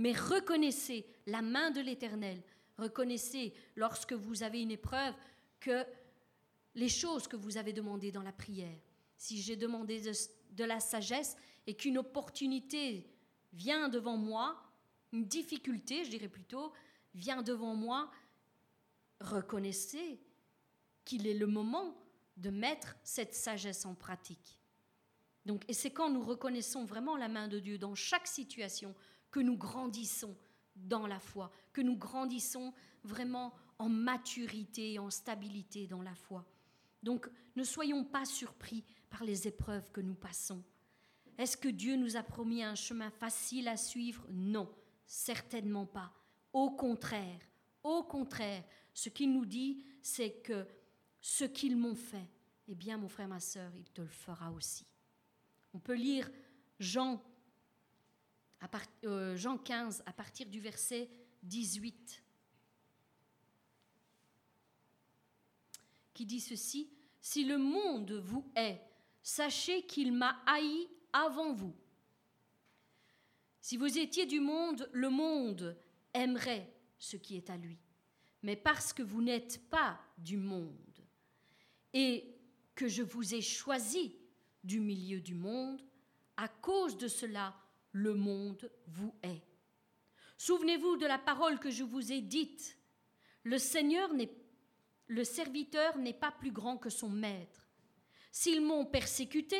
mais reconnaissez la main de l'Éternel. Reconnaissez, lorsque vous avez une épreuve, que les choses que vous avez demandées dans la prière, si j'ai demandé de, la sagesse et qu'une opportunité vient devant moi, une difficulté, je dirais plutôt, vient devant moi, reconnaissez qu'il est le moment de mettre cette sagesse en pratique. Donc, et c'est quand nous reconnaissons vraiment la main de Dieu dans chaque situation que nous grandissons dans la foi, que nous grandissons vraiment en maturité et en stabilité dans la foi. Donc ne soyons pas surpris par les épreuves que nous passons. Est-ce que Dieu nous a promis un chemin facile à suivre? Non, certainement pas. Au contraire, au contraire, ce qu'il nous dit, c'est que ce qu'ils m'ont fait, eh bien mon frère, ma sœur, il te le fera aussi. On peut lire Jean euh, Jean 15, à partir du verset 18, qui dit ceci, Si le monde vous hait, sachez qu'il m'a haï avant vous. Si vous étiez du monde, le monde aimerait ce qui est à lui. Mais parce que vous n'êtes pas du monde et que je vous ai choisi du milieu du monde, à cause de cela, le monde vous est. Souvenez-vous de la parole que je vous ai dite. Le Seigneur le serviteur n'est pas plus grand que son maître. S'ils m'ont persécuté,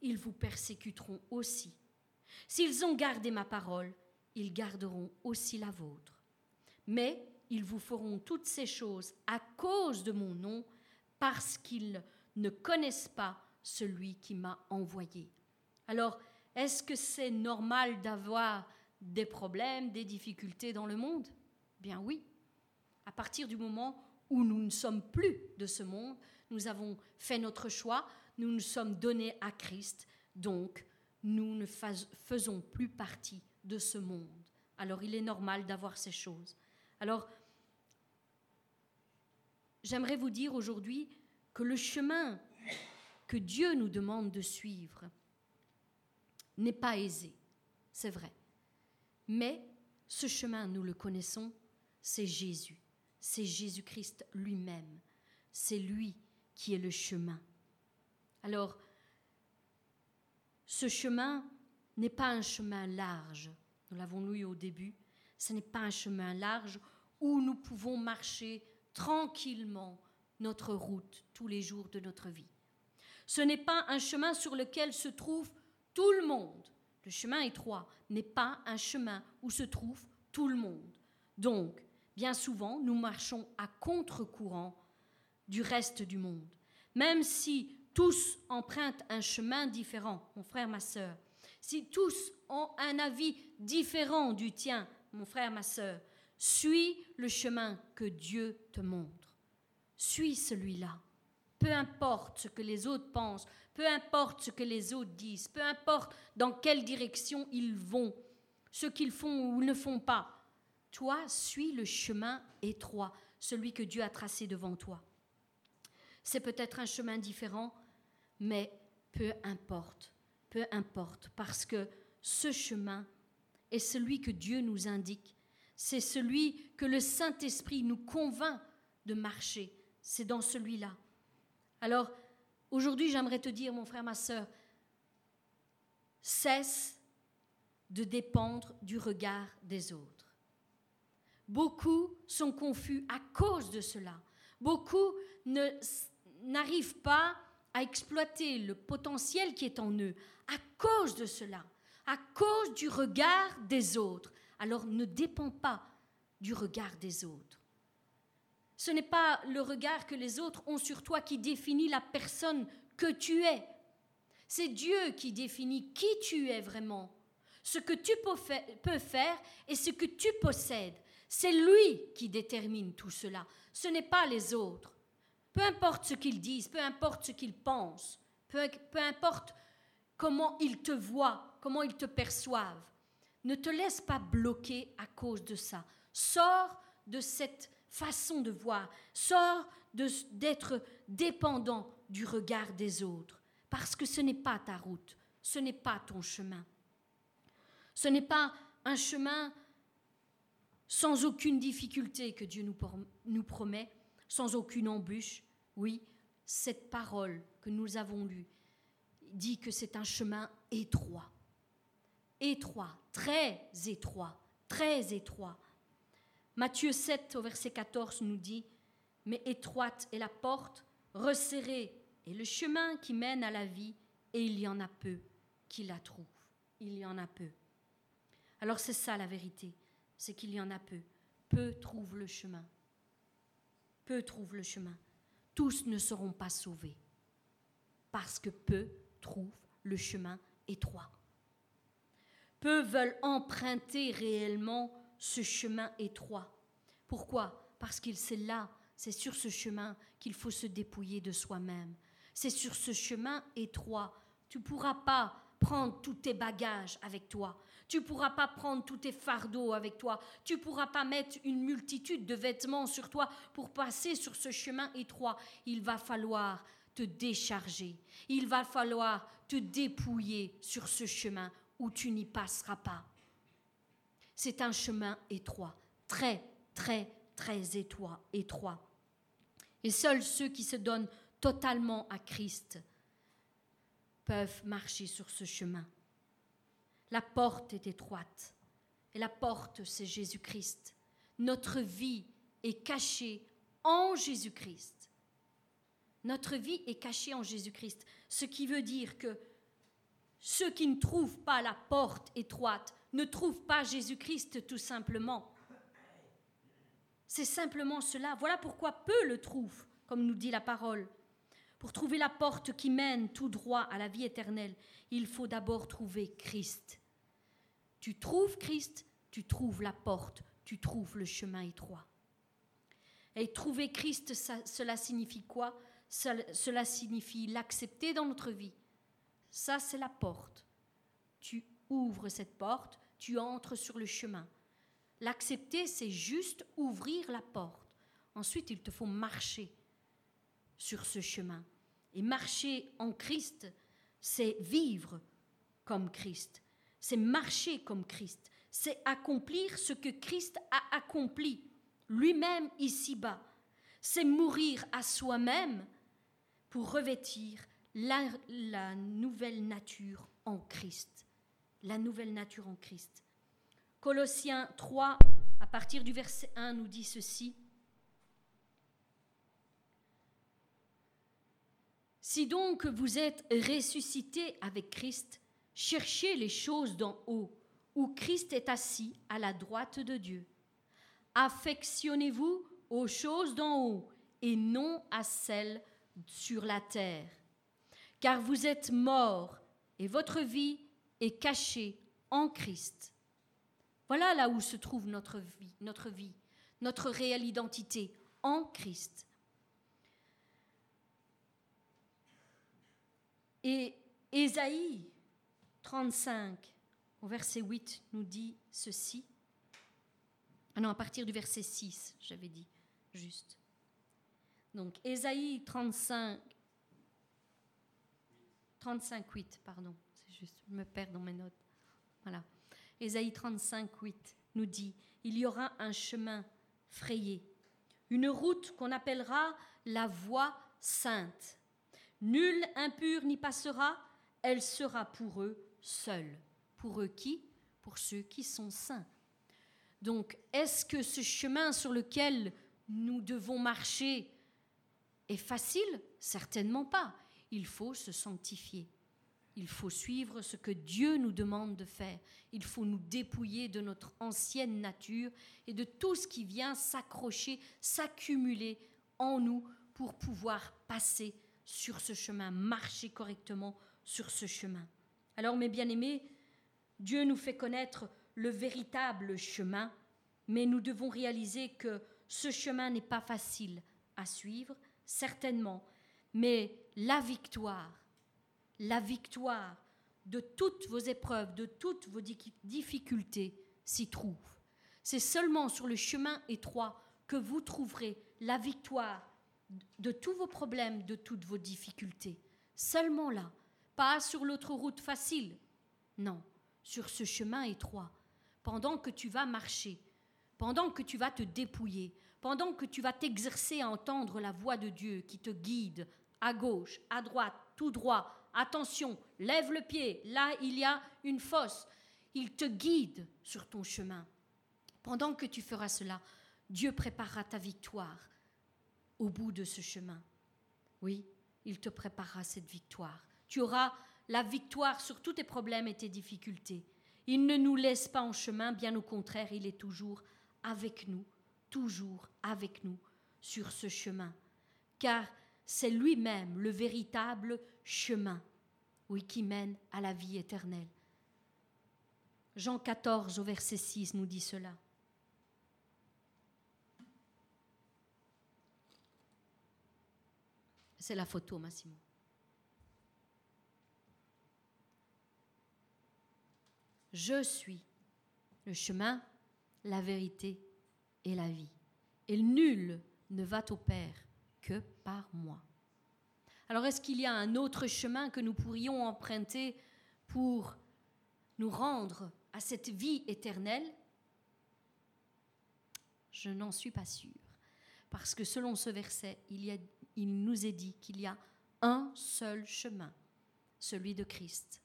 ils vous persécuteront aussi. S'ils ont gardé ma parole, ils garderont aussi la vôtre. Mais ils vous feront toutes ces choses à cause de mon nom, parce qu'ils ne connaissent pas celui qui m'a envoyé. Alors, est-ce que c'est normal d'avoir des problèmes, des difficultés dans le monde? Bien oui. À partir du moment où nous ne sommes plus de ce monde, nous avons fait notre choix, nous nous sommes donnés à Christ, donc nous ne faisons plus partie de ce monde. Alors il est normal d'avoir ces choses. Alors, j'aimerais vous dire aujourd'hui que le chemin que Dieu nous demande de suivre n'est pas aisé, c'est vrai. Mais ce chemin, nous le connaissons, c'est Jésus, c'est Jésus-Christ lui-même, c'est lui qui est le chemin. Alors, ce chemin n'est pas un chemin large, nous l'avons lu au début, ce n'est pas un chemin large où nous pouvons marcher tranquillement notre route tous les jours de notre vie. Ce n'est pas un chemin sur lequel se trouve tout le monde. Le chemin étroit n'est pas un chemin où se trouve tout le monde. Donc, bien souvent, nous marchons à contre-courant du reste du monde. Même si tous empruntent un chemin différent, mon frère, ma sœur, si tous ont un avis différent du tien, mon frère, ma sœur, suis le chemin que Dieu te montre. Suis celui-là. Peu importe ce que les autres pensent, peu importe ce que les autres disent, peu importe dans quelle direction ils vont, ce qu'ils font ou ne font pas. Toi, suis le chemin étroit, celui que Dieu a tracé devant toi. C'est peut-être un chemin différent, mais peu importe, peu importe, parce que ce chemin est celui que Dieu nous indique, c'est celui que le Saint-Esprit nous convainc de marcher, c'est dans celui-là. Alors, aujourd'hui, j'aimerais te dire, mon frère, ma sœur, cesse de dépendre du regard des autres. Beaucoup sont confus à cause de cela. Beaucoup n'arrivent pas à exploiter le potentiel qui est en eux à cause de cela, à cause du regard des autres. Alors ne dépends pas du regard des autres. Ce n'est pas le regard que les autres ont sur toi qui définit la personne que tu es. C'est Dieu qui définit qui tu es vraiment, ce que tu peux faire et ce que tu possèdes. C'est lui qui détermine tout cela. Ce n'est pas les autres. Peu importe ce qu'ils disent, peu importe ce qu'ils pensent, peu, peu importe comment ils te voient, comment ils te perçoivent. Ne te laisse pas bloquer à cause de ça. Sors de cette façon de voir, sors d'être dépendant du regard des autres, parce que ce n'est pas ta route, ce n'est pas ton chemin. Ce n'est pas un chemin sans aucune difficulté que Dieu nous, promet, sans aucune embûche. Oui, cette parole que nous avons lue dit que c'est un chemin étroit, étroit, très étroit, très étroit. Matthieu 7 au verset 14 nous dit, Mais étroite est la porte, resserrée est le chemin qui mène à la vie, et il y en a peu qui la trouvent. Il y en a peu. Alors c'est ça la vérité, c'est qu'il y en a peu. Peu trouvent le chemin. Peu trouvent le chemin. Tous ne seront pas sauvés, parce que peu trouvent le chemin étroit. Peu veulent emprunter réellement ce chemin étroit. Pourquoi? Parce qu'il c'est là, c'est sur ce chemin qu'il faut se dépouiller de soi-même. C'est sur ce chemin étroit. Tu ne pourras pas prendre tous tes bagages avec toi. Tu ne pourras pas prendre tous tes fardeaux avec toi. Tu ne pourras pas mettre une multitude de vêtements sur toi pour passer sur ce chemin étroit. Il va falloir te décharger. Il va falloir te dépouiller sur ce chemin où tu n'y passeras pas. C'est un chemin étroit, très, très, très étroit, étroit. Et seuls ceux qui se donnent totalement à Christ peuvent marcher sur ce chemin. La porte est étroite, et la porte, c'est Jésus-Christ. Notre vie est cachée en Jésus-Christ. Notre vie est cachée en Jésus-Christ, ce qui veut dire que ceux qui ne trouvent pas la porte étroite ne trouvent pas Jésus-Christ tout simplement. C'est simplement cela. Voilà pourquoi peu le trouvent, comme nous dit la parole. Pour trouver la porte qui mène tout droit à la vie éternelle, il faut d'abord trouver Christ. Tu trouves Christ, tu trouves la porte, tu trouves le chemin étroit. Et trouver Christ, cela signifie quoi? Cela signifie l'accepter dans notre vie. Ça, c'est la porte. Tu ouvres cette porte, tu entres sur le chemin. L'accepter, c'est juste ouvrir la porte. Ensuite, il te faut marcher sur ce chemin. Et marcher en Christ, c'est vivre comme Christ. C'est marcher comme Christ. C'est accomplir ce que Christ a accompli lui-même ici-bas. C'est mourir à soi-même pour revêtir la, nouvelle nature en Christ. La nouvelle nature en Christ. Colossiens 3, à partir du verset 1, nous dit ceci. Si donc vous êtes ressuscité avec Christ, cherchez les choses d'en haut, où Christ est assis à la droite de Dieu. Affectionnez-vous aux choses d'en haut et non à celles sur la terre. Car vous êtes morts et votre vie est cachée en Christ. Voilà là où se trouve notre vie, notre vie, notre réelle identité en Christ. Et Ésaïe 35, au verset 8, nous dit ceci. Ah non, à partir du verset 6, j'avais dit, juste. Donc, Ésaïe 35, 35, 8, pardon, c'est juste, je me perds dans mes notes. Voilà. Ésaïe 35, 8 nous dit Il y aura un chemin frayé, une route qu'on appellera la voie sainte. Nul impur n'y passera, elle sera pour eux seule. Pour eux qui? Pour ceux qui sont saints. Donc, est-ce que ce chemin sur lequel nous devons marcher est facile? Certainement pas. Il faut se sanctifier. Il faut suivre ce que Dieu nous demande de faire. Il faut nous dépouiller de notre ancienne nature et de tout ce qui vient s'accrocher, s'accumuler en nous pour pouvoir passer sur ce chemin, marcher correctement sur ce chemin. Alors mes bien-aimés, Dieu nous fait connaître le véritable chemin, mais nous devons réaliser que ce chemin n'est pas facile à suivre, certainement, mais la victoire, la victoire de toutes vos épreuves, de toutes vos difficultés s'y trouve. C'est seulement sur le chemin étroit que vous trouverez la victoire de tous vos problèmes, de toutes vos difficultés. Seulement là, pas sur l'autre route facile. Non, sur ce chemin étroit, pendant que tu vas marcher, pendant que tu vas te dépouiller, pendant que tu vas t'exercer à entendre la voix de Dieu qui te guide à gauche, à droite, tout droit, Attention, lève le pied, là il y a une fosse. Il te guide sur ton chemin. Pendant que tu feras cela, Dieu préparera ta victoire au bout de ce chemin. Oui, il te préparera cette victoire. Tu auras la victoire sur tous tes problèmes et tes difficultés. Il ne nous laisse pas en chemin, bien au contraire, il est toujours avec nous, toujours avec nous sur ce chemin. Car c'est lui-même le véritable chemin, oui, qui mène à la vie éternelle. Jean 14 au verset 6 nous dit cela. C'est la photo, Massimo. Je suis le chemin, la vérité et la vie. Et nul ne va au Père que par moi. Alors est-ce qu'il y a un autre chemin que nous pourrions emprunter pour nous rendre à cette vie éternelle? Je n'en suis pas sûre. Parce que selon ce verset, il, il nous est dit qu'il y a un seul chemin, celui de Christ.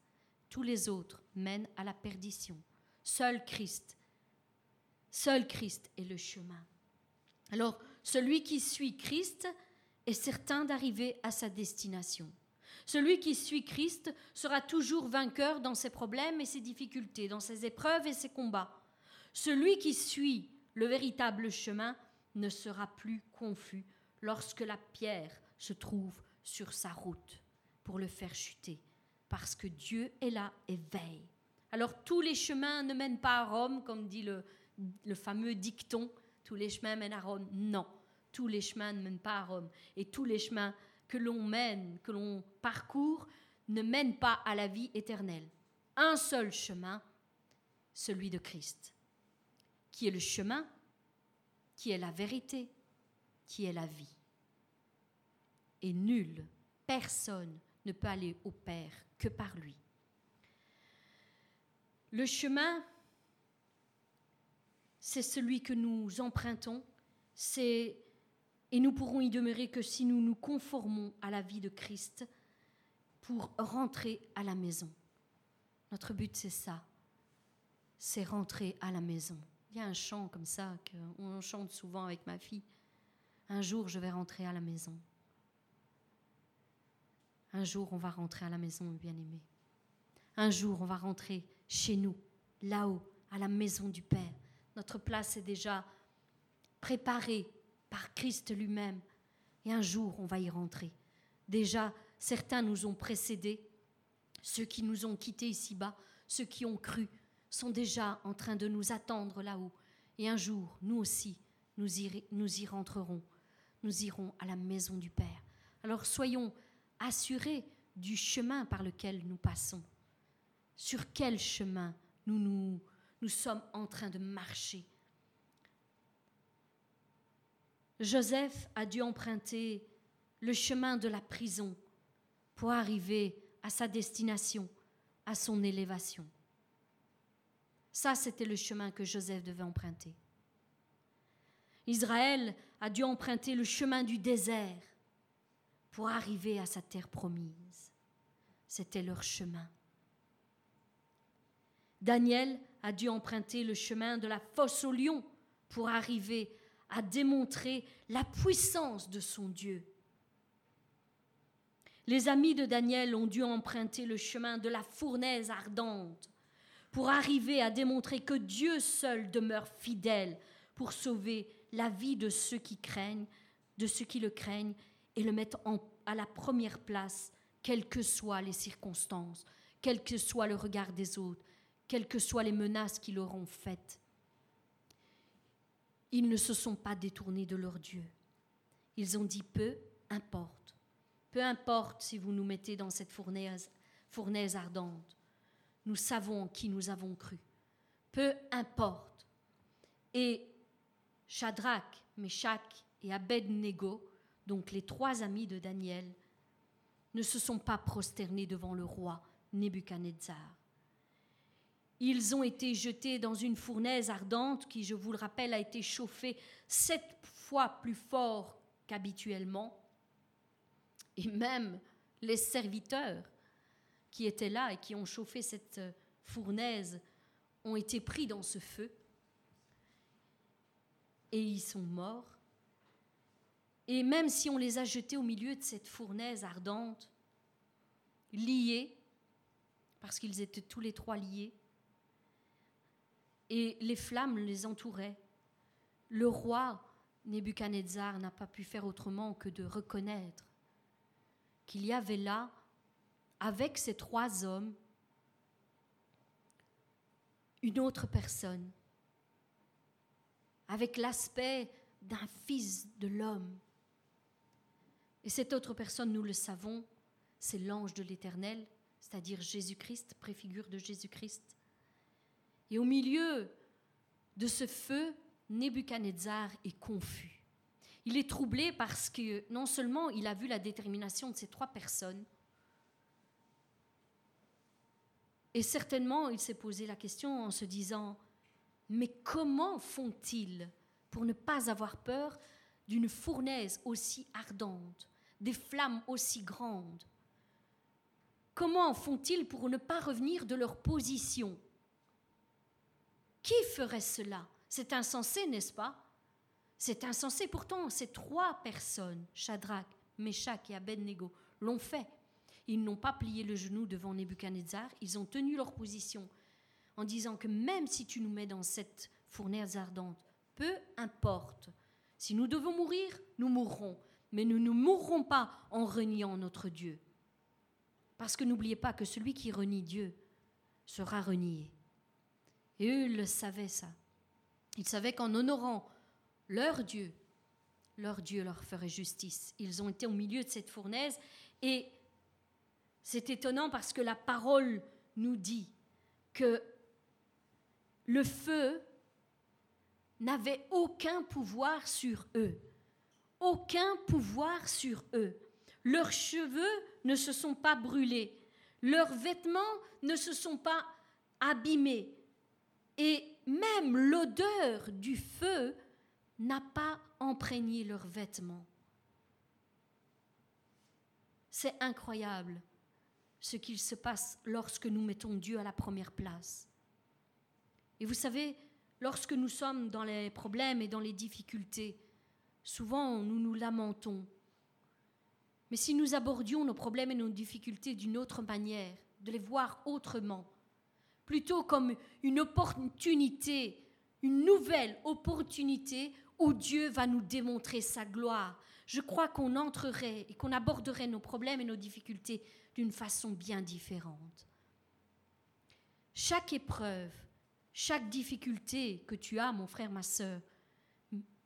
Tous les autres mènent à la perdition. Seul Christ, seul Christ est le chemin. Alors, celui qui suit Christ est certain d'arriver à sa destination. Celui qui suit Christ sera toujours vainqueur dans ses problèmes et ses difficultés, dans ses épreuves et ses combats. Celui qui suit le véritable chemin ne sera plus confus lorsque la pierre se trouve sur sa route pour le faire chuter, parce que Dieu est là et veille. Alors tous les chemins ne mènent pas à Rome, comme dit le, le fameux dicton, tous les chemins mènent à Rome. Non, tous les chemins ne mènent pas à Rome. Et tous les chemins que l'on mène, que l'on parcourt, ne mènent pas à la vie éternelle. Un seul chemin, celui de Christ, qui est le chemin, qui est la vérité, qui est la vie. Et nul, personne ne peut aller au Père que par lui. Le chemin, c'est celui que nous empruntons, c'est et nous pourrons y demeurer que si nous nous conformons à la vie de Christ pour rentrer à la maison. Notre but, c'est ça, c'est rentrer à la maison. Il y a un chant comme ça qu'on chante souvent avec ma fille. Un jour, je vais rentrer à la maison. Un jour, on va rentrer à la maison, bien-aimé. Un jour, on va rentrer chez nous, là-haut, à la maison du Père. Notre place est déjà préparée par Christ lui-même. Et un jour, on va y rentrer. Déjà, certains nous ont précédés. Ceux qui nous ont quittés ici-bas, ceux qui ont cru, sont déjà en train de nous attendre là-haut. Et un jour, nous aussi, nous y, rentrerons. Nous irons à la maison du Père. Alors soyons assurés du chemin par lequel nous passons. Sur quel chemin nous sommes en train de marcher? Joseph a dû emprunter le chemin de la prison pour arriver à sa destination, à son élévation. Ça, c'était le chemin que Joseph devait emprunter. Israël a dû emprunter le chemin du désert pour arriver à sa terre promise. C'était leur chemin. Daniel a dû emprunter le chemin de la fosse au lion pour arriver à démontrer la puissance de son Dieu. Les amis de Daniel ont dû emprunter le chemin de la fournaise ardente pour arriver à démontrer que Dieu seul demeure fidèle pour sauver la vie de ceux qui craignent, de ceux qui le craignent et le mettre à la première place, quelles que soient les circonstances, quel que soit le regard des autres, quelles que soient les menaces qui leur ont faites. Ils ne se sont pas détournés de leur Dieu. Ils ont dit peu importe. Peu importe si vous nous mettez dans cette fournaise, ardente. Nous savons en qui nous avons cru. Peu importe. Et Shadrach, Meshach et Abednego, donc les trois amis de Daniel, ne se sont pas prosternés devant le roi Nebuchadnezzar. Ils ont été jetés dans une fournaise ardente qui, je vous le rappelle, a été chauffée sept fois plus fort qu'habituellement. Et même les serviteurs qui étaient là et qui ont chauffé cette fournaise ont été pris dans ce feu. Et ils sont morts. Et même si on les a jetés au milieu de cette fournaise ardente, liés, parce qu'ils étaient tous les trois liés, et les flammes les entouraient. Le roi Nebuchadnezzar n'a pas pu faire autrement que de reconnaître qu'il y avait là, avec ces trois hommes, une autre personne, avec l'aspect d'un fils de l'homme. Et cette autre personne, nous le savons, c'est l'ange de l'Éternel, c'est-à-dire Jésus-Christ, préfigure de Jésus-Christ. Et au milieu de ce feu, Nebuchadnezzar est confus. Il est troublé parce que non seulement il a vu la détermination de ces trois personnes, et certainement il s'est posé la question en se disant, mais comment font-ils pour ne pas avoir peur d'une fournaise aussi ardente, des flammes aussi grandes? Comment font-ils pour ne pas revenir de leur position? Qui ferait cela? C'est insensé, n'est-ce pas? C'est insensé. Pourtant, ces trois personnes, Shadrach, Meshach et Abednego, l'ont fait. Ils n'ont pas plié le genou devant Nebuchadnezzar, ils ont tenu leur position en disant que même si tu nous mets dans cette fournaise ardente, peu importe, si nous devons mourir, nous mourrons, mais nous ne mourrons pas en reniant notre Dieu. Parce que n'oubliez pas que celui qui renie Dieu sera renié. Et eux le savaient ça. Ils savaient qu'en honorant leur Dieu, leur Dieu leur ferait justice. Ils ont été au milieu de cette fournaise et c'est étonnant parce que la parole nous dit que le feu n'avait aucun pouvoir sur eux. Aucun pouvoir sur eux. Leurs cheveux ne se sont pas brûlés. Leurs vêtements ne se sont pas abîmés. Et même l'odeur du feu n'a pas imprégné leurs vêtements. C'est incroyable ce qu'il se passe lorsque nous mettons Dieu à la première place. Et vous savez, lorsque nous sommes dans les problèmes et dans les difficultés, souvent nous nous lamentons. Mais si nous abordions nos problèmes et nos difficultés d'une autre manière, de les voir autrement, plutôt comme une opportunité, une nouvelle opportunité où Dieu va nous démontrer sa gloire, je crois qu'on entrerait et qu'on aborderait nos problèmes et nos difficultés d'une façon bien différente. Chaque épreuve, chaque difficulté que tu as, mon frère, ma sœur,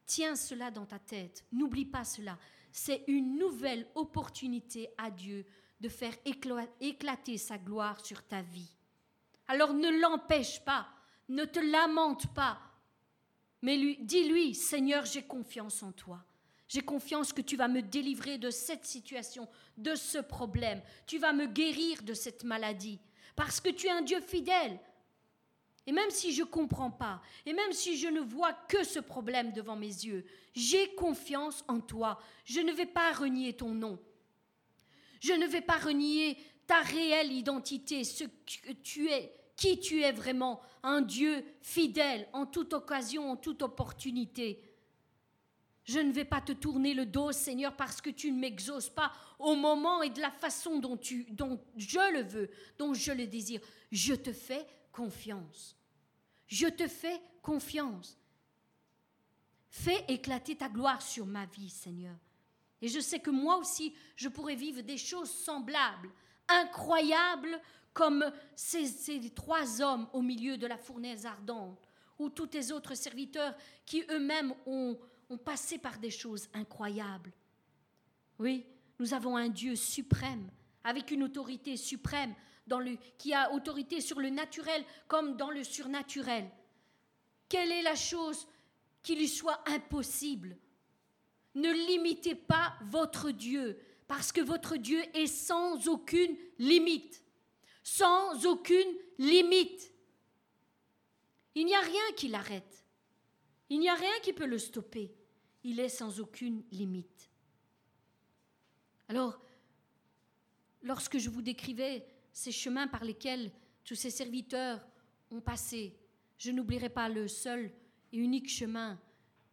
tiens cela dans ta tête. N'oublie pas cela. C'est une nouvelle opportunité à Dieu de faire éclater sa gloire sur ta vie. Alors ne l'empêche pas, ne te lamente pas, mais lui, dis-lui, Seigneur, j'ai confiance en toi. J'ai confiance que tu vas me délivrer de cette situation, de ce problème. Tu vas me guérir de cette maladie. Parce que tu es un Dieu fidèle. Et même si je ne comprends pas, et même si je ne vois que ce problème devant mes yeux, j'ai confiance en toi. Je ne vais pas renier ton nom. Je ne vais pas renier ta réelle identité, ce que tu es, qui tu es vraiment, un Dieu fidèle en toute occasion, en toute opportunité. Je ne vais pas te tourner le dos, Seigneur, parce que tu ne m'exauces pas au moment et de la façon dont, tu, dont je le veux, dont je le désire. Je te fais confiance. Je te fais confiance. Fais éclater ta gloire sur ma vie, Seigneur. Et je sais que moi aussi, je pourrais vivre des choses semblables, incroyables, comme ces, ces trois hommes au milieu de la fournaise ardente, ou tous tes autres serviteurs qui eux-mêmes ont, ont passé par des choses incroyables. Oui, nous avons un Dieu suprême, avec une autorité suprême, dans le, qui a autorité sur le naturel comme dans le surnaturel. Quelle est la chose qui lui soit impossible? Ne limitez pas votre Dieu, parce que votre Dieu est sans aucune limite. Sans aucune limite. Il n'y a rien qui l'arrête. Il n'y a rien qui peut le stopper. Il est sans aucune limite. Alors, lorsque je vous décrivais ces chemins par lesquels tous ces serviteurs ont passé, je n'oublierai pas le seul et unique chemin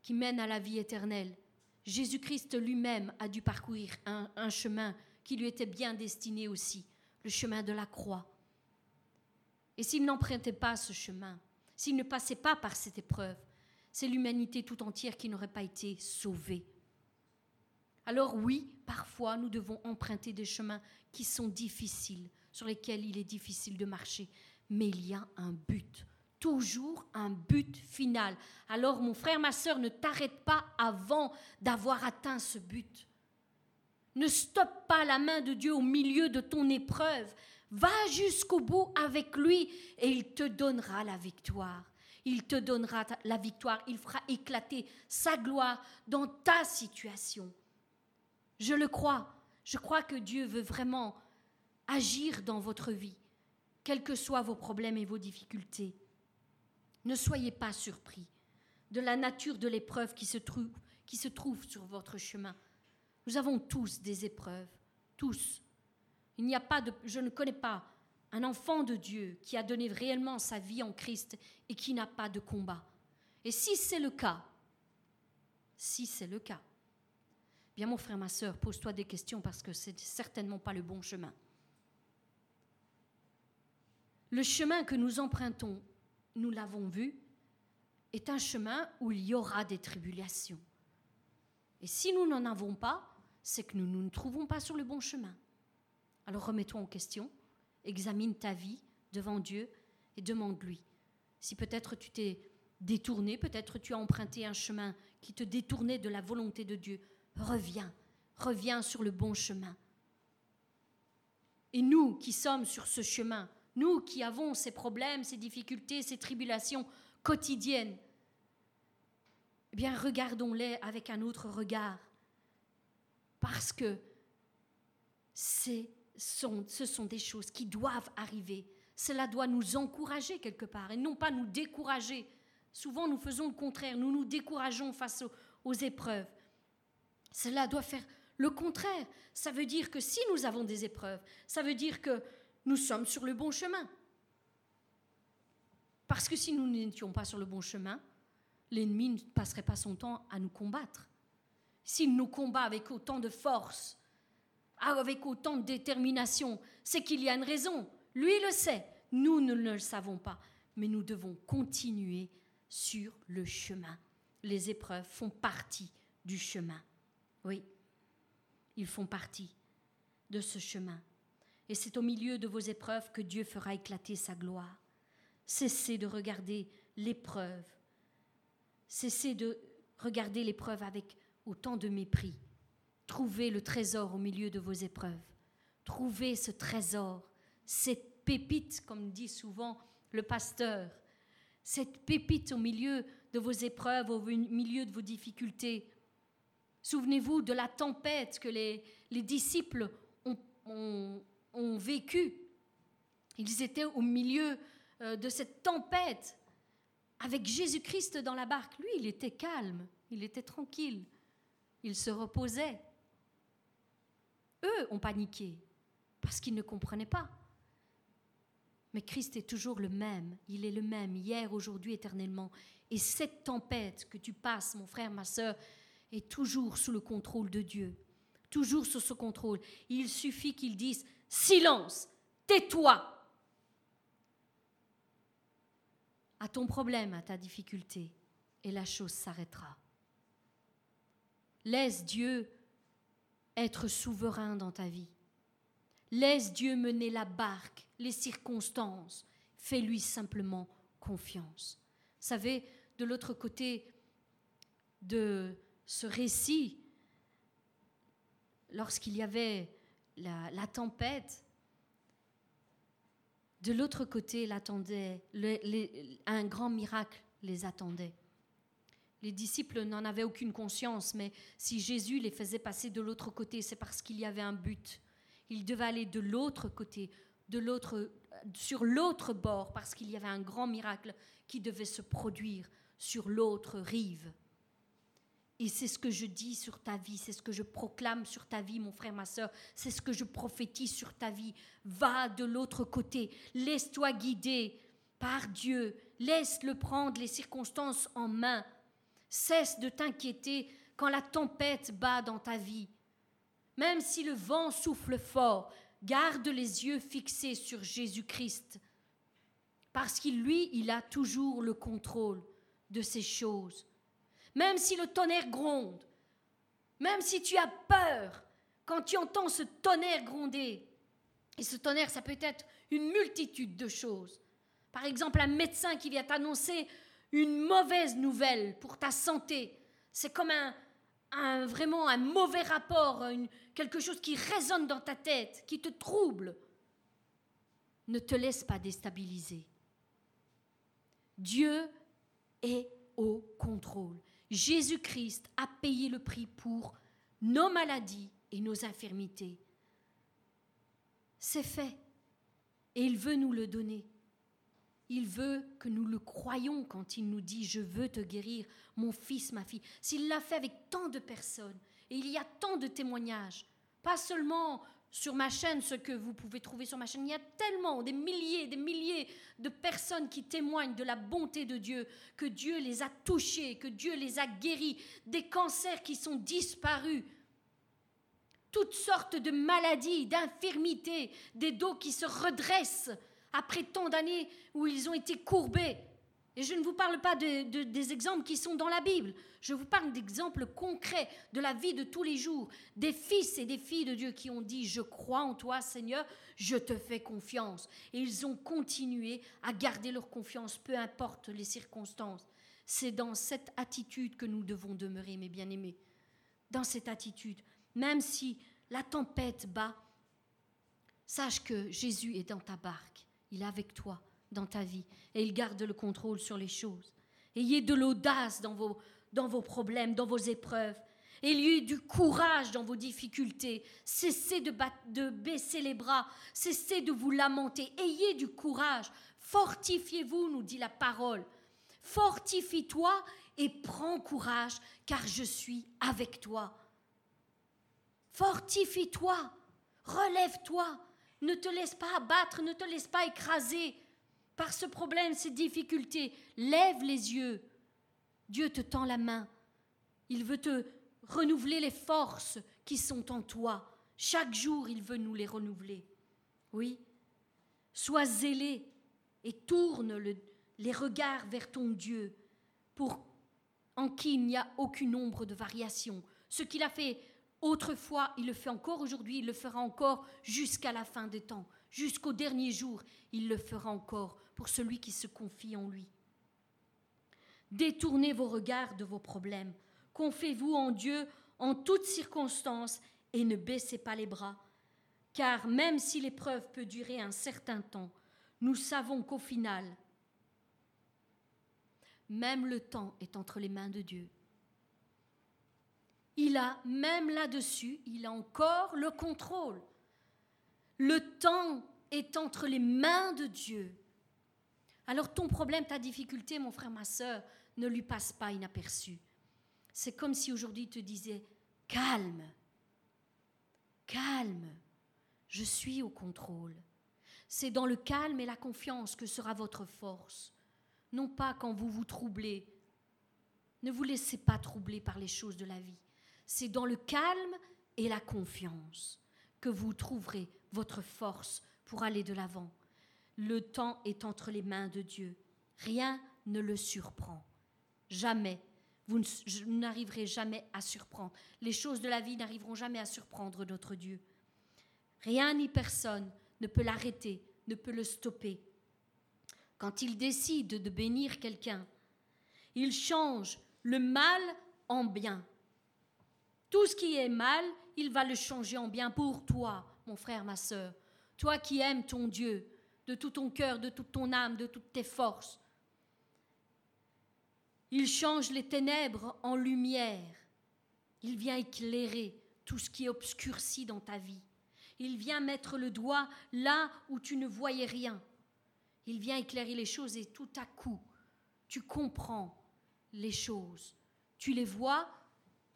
qui mène à la vie éternelle. Jésus-Christ lui-même a dû parcourir un, chemin qui lui était bien destiné aussi, le chemin de la croix. Et s'il n'empruntait pas ce chemin, s'il ne passait pas par cette épreuve, c'est l'humanité tout entière qui n'aurait pas été sauvée. Alors oui, parfois nous devons emprunter des chemins qui sont difficiles, sur lesquels il est difficile de marcher, mais il y a un but, toujours un but final. Alors mon frère, ma soeur, ne t'arrête pas avant d'avoir atteint ce but. Ne stoppe pas la main de Dieu au milieu de ton épreuve. Va jusqu'au bout avec lui et il te donnera la victoire. Il te donnera la victoire. Il fera éclater sa gloire dans ta situation. Je le crois. Je crois que Dieu veut vraiment agir dans votre vie, quels que soient vos problèmes et vos difficultés. Ne soyez pas surpris de la nature de l'épreuve qui, se trouve, qui se trouve sur votre chemin. Nous avons tous des épreuves, tous. Il n'y a pas de, je ne connais pas un enfant de Dieu qui a donné réellement sa vie en Christ et qui n'a pas de combat. Et si c'est le cas, si c'est le cas, bien mon frère, ma soeur, pose-toi des questions parce que c'est certainement pas le bon chemin. le chemin que nous empruntons, nous l'avons vu, est un chemin où il y aura des tribulations. Et si nous n'en avons pas, c'est que nous ne nous trouvons pas sur le bon chemin. Alors remets-toi en question, examine ta vie devant Dieu et demande-lui. Si peut-être tu t'es détourné, peut-être tu as emprunté un chemin qui te détournait de la volonté de Dieu, reviens, reviens sur le bon chemin. Et nous qui sommes sur ce chemin, nous qui avons ces problèmes, ces difficultés, ces tribulations quotidiennes, eh bien regardons-les avec un autre regard. Parce que ce sont des choses qui doivent arriver. Cela doit nous encourager quelque part et non pas nous décourager. Souvent nous faisons le contraire, nous nous décourageons face aux épreuves. Cela doit faire le contraire. Ça veut dire que si nous avons des épreuves, ça veut dire que nous sommes sur le bon chemin. Parce que si nous n'étions pas sur le bon chemin, l'ennemi ne passerait pas son temps à nous combattre. S'il nous combat avec autant de force, avec autant de détermination, c'est qu'il y a une raison. Lui le sait, nous ne le savons pas, mais nous devons continuer sur le chemin. Les épreuves font partie du chemin. Oui, ils font partie de ce chemin. Et c'est au milieu de vos épreuves que Dieu fera éclater sa gloire. Cessez de regarder l'épreuve. Cessez de regarder l'épreuve avec autant de mépris. Trouvez le trésor au milieu de vos épreuves. Trouvez ce trésor, cette pépite, comme dit souvent le pasteur, cette pépite au milieu de vos épreuves, au milieu de vos difficultés. Souvenez-vous de la tempête que les, disciples ont, ont, vécue. Ils étaient au milieu euh, de cette tempête avec Jésus-Christ dans la barque. Lui, il était calme, il était tranquille, il se reposait. Eux ont paniqué parce qu'ils ne comprenaient pas. Mais Christ est toujours le même, il est le même, hier, aujourd'hui, éternellement. Et cette tempête que tu passes, mon frère, ma soeur, est toujours sous le contrôle de Dieu, toujours sous ce contrôle. Il suffit qu'il dise silence, tais-toi. À ton problème, à ta difficulté, et la chose s'arrêtera. Laisse Dieu être souverain dans ta vie. Laisse Dieu mener la barque, les circonstances. Fais-lui simplement confiance. Vous savez, de l'autre côté de ce récit, lorsqu'il y avait la, tempête, de l'autre côté, un grand miracle les attendait. Les disciples n'en avaient aucune conscience, mais si Jésus les faisait passer de l'autre côté, c'est parce qu'il y avait un but. Ils devaient aller de l'autre côté, de l'autre, sur l'autre bord, parce qu'il y avait un grand miracle qui devait se produire sur l'autre rive. Et c'est ce que je dis sur ta vie, c'est ce que je proclame sur ta vie, mon frère, ma soeur, c'est ce que je prophétise sur ta vie. Va de l'autre côté, laisse-toi guider par Dieu, laisse-le prendre les circonstances en main. Cesse de t'inquiéter quand la tempête bat dans ta vie. Même si le vent souffle fort, garde les yeux fixés sur Jésus-Christ, parce qu'il, lui, il a toujours le contrôle de ces choses même si le tonnerre gronde, même si tu as peur quand tu entends ce tonnerre gronder. Et ce tonnerre, ça peut être une multitude de choses. Par exemple, un médecin qui vient t'annoncer une mauvaise nouvelle pour ta santé. C'est comme un, vraiment un mauvais rapport, quelque chose qui résonne dans ta tête, qui te trouble. Ne te laisse pas déstabiliser. Dieu est au contrôle. Jésus-Christ a payé le prix pour nos maladies et nos infirmités. C'est fait. Et il veut nous le donner. Il veut que nous le croyions quand il nous dit Je veux te guérir, mon fils, ma fille. S'il l'a fait avec tant de personnes, et il y a tant de témoignages, pas seulement sur ma chaîne, ce que vous pouvez trouver sur ma chaîne. Il y a tellement, des milliers, des milliers de personnes qui témoignent de la bonté de Dieu, que Dieu les a touchés, que Dieu les a guéris, des cancers qui sont disparus, toutes sortes de maladies, d'infirmités, des dos qui se redressent après tant d'années où ils ont été courbés. Et je ne vous parle pas de, des exemples qui sont dans la Bible, je vous parle d'exemples concrets de la vie de tous les jours, des fils et des filles de Dieu qui ont dit, je crois en toi Seigneur, je te fais confiance. Et ils ont continué à garder leur confiance, peu importe les circonstances. C'est dans cette attitude que nous devons demeurer, mes bien-aimés. Dans cette attitude, même si la tempête bat, sache que Jésus est dans ta barque, il est avec toi dans ta vie et il garde le contrôle sur les choses. Ayez de l'audace dans vos, dans vos problèmes, dans vos épreuves. Ayez du courage dans vos difficultés. Cessez de, de baisser les bras. Cessez de vous lamenter. Ayez du courage. Fortifiez-vous, nous dit la parole. Fortifie-toi et prends courage, car je suis avec toi. Fortifie-toi, relève-toi, ne te laisse pas abattre, ne te laisse pas écraser par ce problème, ces difficultés. Lève les yeux. Dieu te tend la main. Il veut te renouveler les forces qui sont en toi. Chaque jour, il veut nous les renouveler. Oui. Sois zélé et tourne les regards vers ton Dieu, pour en qui il n'y a aucune ombre de variation. Ce qu'il a fait autrefois, il le fait encore aujourd'hui, il le fera encore jusqu'à la fin des temps, jusqu'au dernier jour, il le fera encore pour celui qui se confie en lui. Détournez vos regards de vos problèmes, confiez-vous en Dieu en toutes circonstances et ne baissez pas les bras, car même si l'épreuve peut durer un certain temps, nous savons qu'au final, même le temps est entre les mains de Dieu. Il a, même là-dessus, il a encore le contrôle. Le temps est entre les mains de Dieu. Alors ton problème, ta difficulté, mon frère, ma soeur, ne lui passe pas inaperçu. C'est comme si aujourd'hui te disait, calme, calme, je suis au contrôle. C'est dans le calme et la confiance que sera votre force, non pas quand vous vous troublez. Ne vous laissez pas troubler par les choses de la vie. C'est dans le calme et la confiance que vous trouverez votre force pour aller de l'avant. Le temps est entre les mains de Dieu. Rien ne le surprend. Jamais. Vous n'arriverez jamais à surprendre. Les choses de la vie n'arriveront jamais à surprendre notre Dieu. Rien ni personne ne peut l'arrêter, ne peut le stopper. Quand il décide de bénir quelqu'un, il change le mal en bien. Tout ce qui est mal, il va le changer en bien pour toi, mon frère, ma sœur. Toi qui aimes ton Dieu de tout ton cœur, de toute ton âme, de toutes tes forces. Il change les ténèbres en lumière. Il vient éclairer tout ce qui est obscurci dans ta vie. Il vient mettre le doigt là où tu ne voyais rien. Il vient éclairer les choses et tout à coup, tu comprends les choses. Tu les vois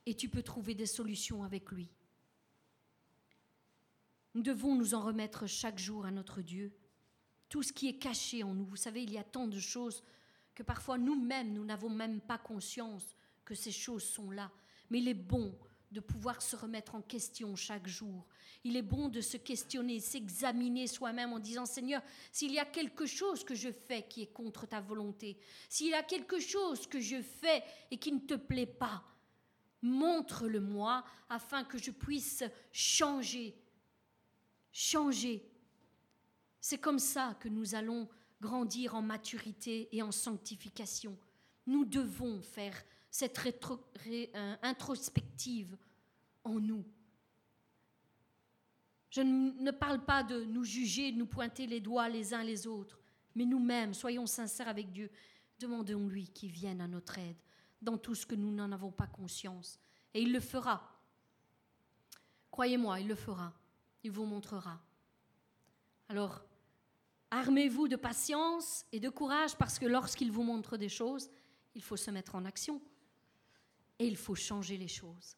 et tu peux trouver des solutions avec lui. Nous devons nous en remettre chaque jour à notre Dieu. Tout ce qui est caché en nous. Vous savez, il y a tant de choses que parfois nous-mêmes, nous n'avons même pas conscience que ces choses sont là. Mais il est bon de pouvoir se remettre en question chaque jour. Il est bon de se questionner, s'examiner soi-même en disant Seigneur, s'il y a quelque chose que je fais qui est contre ta volonté, s'il y a quelque chose que je fais et qui ne te plaît pas, montre-le-moi afin que je puisse changer. Changer. C'est comme ça que nous allons grandir en maturité et en sanctification. Nous devons faire cette euh, introspective en nous. Je ne parle pas de nous juger, de nous pointer les doigts les uns les autres, mais nous-mêmes, soyons sincères avec Dieu. Demandons-lui qu'il vienne à notre aide dans tout ce que nous n'en avons pas conscience. Et il le fera. Croyez-moi, il le fera. Il vous montrera. Alors, Armez-vous de patience et de courage parce que lorsqu'il vous montre des choses, il faut se mettre en action et il faut changer les choses.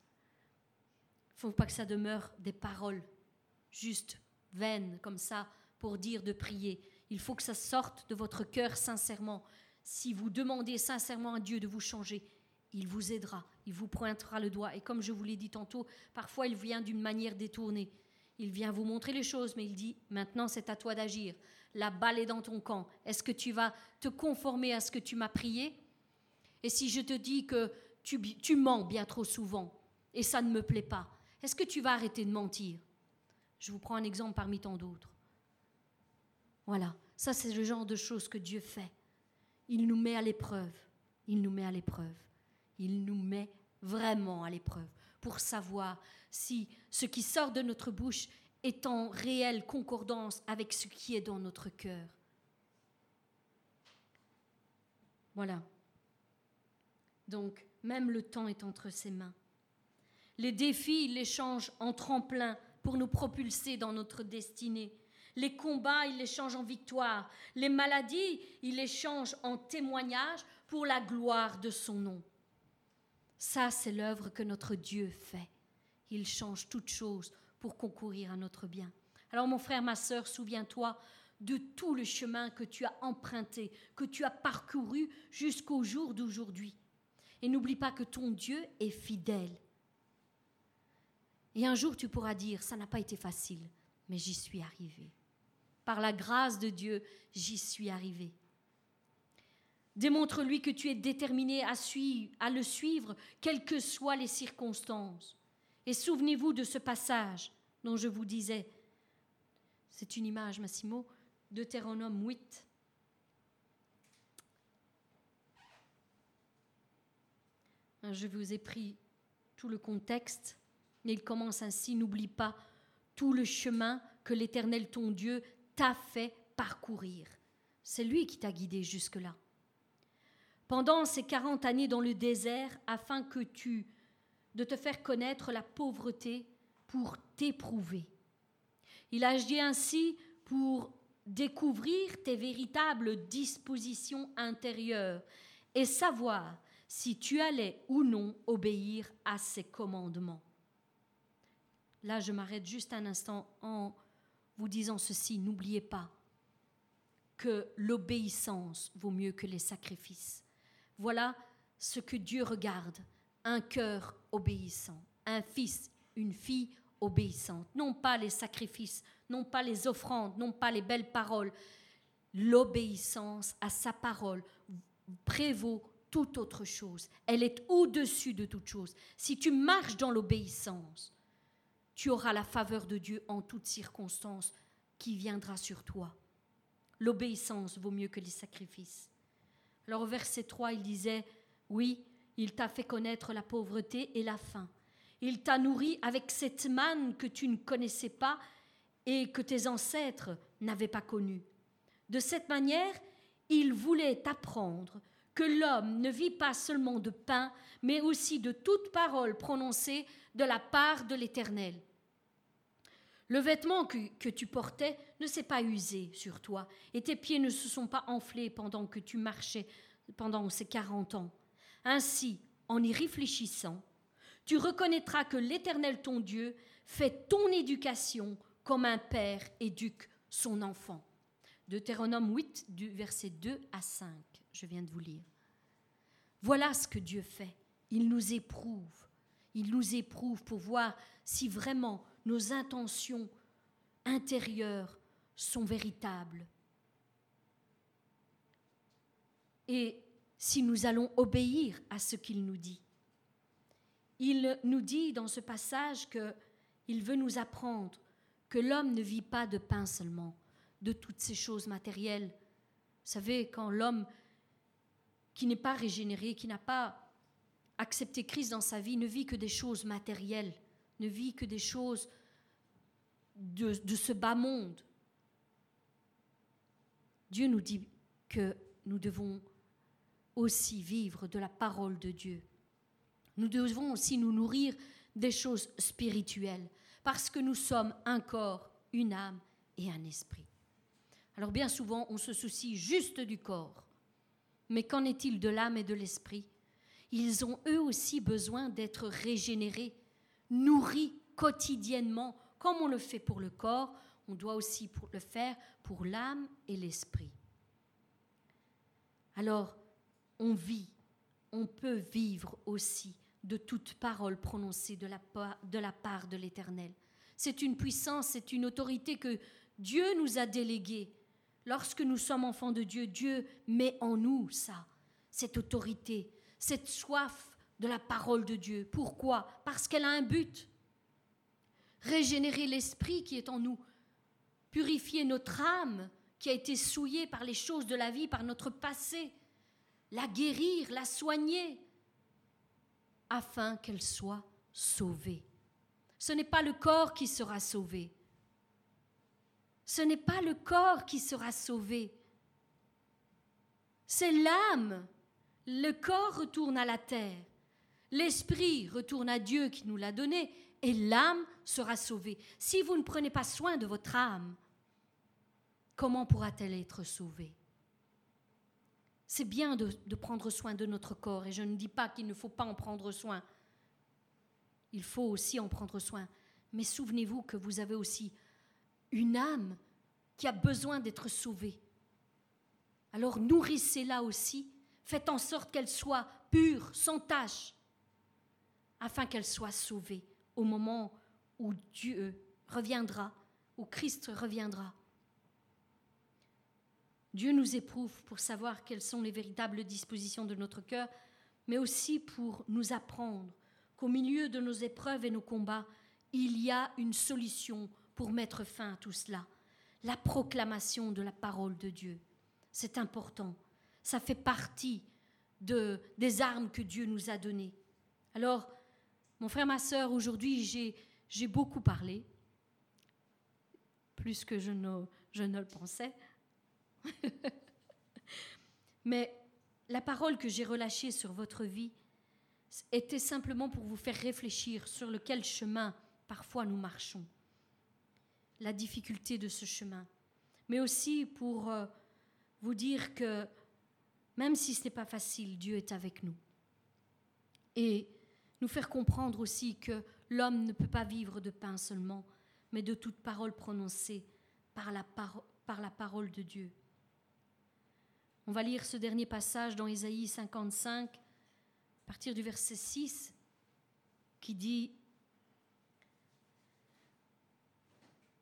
Il ne faut pas que ça demeure des paroles juste vaines comme ça pour dire de prier. Il faut que ça sorte de votre cœur sincèrement. Si vous demandez sincèrement à Dieu de vous changer, il vous aidera, il vous pointera le doigt. Et comme je vous l'ai dit tantôt, parfois il vient d'une manière détournée. il vient vous montrer les choses, mais il dit, maintenant c'est à toi d'agir. La balle est dans ton camp. Est-ce que tu vas te conformer à ce que tu m'as prié? Et si je te dis que tu, mens bien trop souvent et ça ne me plaît pas, est-ce que tu vas arrêter de mentir? Je vous prends un exemple parmi tant d'autres. Voilà, ça c'est le genre de choses que Dieu fait. Il nous met à l'épreuve. Il nous met à l'épreuve. Il nous met vraiment à l'épreuve pour savoir si ce qui sort de notre bouche est en réelle concordance avec ce qui est dans notre cœur. Voilà. Donc, même le temps est entre ses mains. Les défis, il les change en tremplin pour nous propulser dans notre destinée. Les combats, il les change en victoire. Les maladies, il les change en témoignage pour la gloire de son nom. Ça, c'est l'œuvre que notre Dieu fait. Il change toutes choses pour concourir à notre bien. Alors mon frère, ma sœur, souviens-toi de tout le chemin que tu as emprunté, que tu as parcouru jusqu'au jour d'aujourd'hui. Et n'oublie pas que ton Dieu est fidèle. Et un jour, tu pourras dire, ça n'a pas été facile, mais j'y suis arrivé. Par la grâce de Dieu, j'y suis arrivé. Démontre-lui que tu es déterminé à, suivre, à le suivre, quelles que soient les circonstances. Et souvenez-vous de ce passage dont je vous disais. C'est une image, Massimo, Deutéronome 8. Je vous ai pris tout le contexte, mais il commence ainsi, n'oublie pas tout le chemin que l'Éternel ton Dieu t'a fait parcourir. C'est lui qui t'a guidé jusque-là. Pendant ces quarante années dans le désert, afin que tu de te faire connaître la pauvreté pour t'éprouver. Il agit ainsi pour découvrir tes véritables dispositions intérieures et savoir si tu allais ou non obéir à ses commandements. Là, je m'arrête juste un instant en vous disant ceci. N'oubliez pas que l'obéissance vaut mieux que les sacrifices. Voilà ce que Dieu regarde, un cœur obéissant, un fils, une fille obéissante, non pas les sacrifices, non pas les offrandes, non pas les belles paroles. L'obéissance à sa parole prévaut toute autre chose. Elle est au-dessus de toute chose. Si tu marches dans l'obéissance, tu auras la faveur de Dieu en toutes circonstances qui viendra sur toi. L'obéissance vaut mieux que les sacrifices. Alors au verset 3, il disait, oui, il t'a fait connaître la pauvreté et la faim. Il t'a nourri avec cette manne que tu ne connaissais pas et que tes ancêtres n'avaient pas connue. De cette manière, il voulait t'apprendre que l'homme ne vit pas seulement de pain, mais aussi de toute parole prononcée de la part de l'Éternel. Le vêtement que, que, tu portais ne s'est pas usé sur toi, et tes pieds ne se sont pas enflés pendant que tu marchais pendant ces quarante ans. Ainsi, en y réfléchissant, tu reconnaîtras que l'Éternel ton Dieu fait ton éducation comme un père éduque son enfant. Deutéronome 8, du verset 2 à 5, je viens de vous lire. Voilà ce que Dieu fait. Il nous éprouve. Il nous éprouve pour voir si vraiment nos intentions intérieures sont véritables. Et si nous allons obéir à ce qu'il nous dit. Il nous dit dans ce passage que il veut nous apprendre que l'homme ne vit pas de pain seulement, de toutes ces choses matérielles. Vous savez, quand l'homme qui n'est pas régénéré, qui n'a pas accepté Christ dans sa vie, ne vit que des choses matérielles, ne vit que des choses de, de ce bas monde. Dieu nous dit que nous devons aussi vivre de la parole de Dieu. Nous devons aussi nous nourrir des choses spirituelles, parce que nous sommes un corps, une âme et un esprit. Alors bien souvent, on se soucie juste du corps. Mais qu'en est-il de l'âme et de l'esprit? Ils ont eux aussi besoin d'être régénérés, nourris quotidiennement, comme on le fait pour le corps, on doit aussi le faire pour l'âme et l'esprit. Alors, on vit, on peut vivre aussi de toute parole prononcée de la, part de l'Éternel. C'est une puissance, c'est une autorité que Dieu nous a déléguée. Lorsque nous sommes enfants de Dieu, Dieu met en nous ça, cette autorité, cette soif de la parole de Dieu. Pourquoi? Parce qu'elle a un but. Régénérer l'esprit qui est en nous, purifier notre âme qui a été souillée par les choses de la vie, par notre passé, la guérir, la soigner, afin qu'elle soit sauvée. Ce n'est pas le corps qui sera sauvé. Ce n'est pas le corps qui sera sauvé. C'est l'âme. Le corps retourne à la terre. L'esprit retourne à Dieu qui nous l'a donné et l'âme sera sauvée. Si vous ne prenez pas soin de votre âme, comment pourra-t-elle être sauvée? C'est bien de, prendre soin de notre corps et je ne dis pas qu'il ne faut pas en prendre soin. Il faut aussi en prendre soin. Mais souvenez-vous que vous avez aussi une âme qui a besoin d'être sauvée. Alors nourrissez-la aussi, faites en sorte qu'elle soit pure, sans tache, afin qu'elle soit sauvée au moment où Dieu reviendra, où Christ reviendra. Dieu nous éprouve pour savoir quelles sont les véritables dispositions de notre cœur, mais aussi pour nous apprendre qu'au milieu de nos épreuves et nos combats, il y a une solution pour mettre fin à tout cela. La proclamation de la parole de Dieu. C'est important. Ça fait partie de, des armes que Dieu nous a données. Alors, mon frère, ma sœur, aujourd'hui, j'ai beaucoup parlé, plus que je ne le pensais. Mais la parole que j'ai relâchée sur votre vie était simplement pour vous faire réfléchir sur lequel chemin parfois nous marchons, la difficulté de ce chemin, mais aussi pour euh, vous dire que même si ce n'est pas facile, Dieu est avec nous. Et nous faire comprendre aussi que l'homme ne peut pas vivre de pain seulement, mais de toute parole prononcée par la, par la parole de Dieu. On va lire ce dernier passage dans Ésaïe 55, à partir du verset 6, qui dit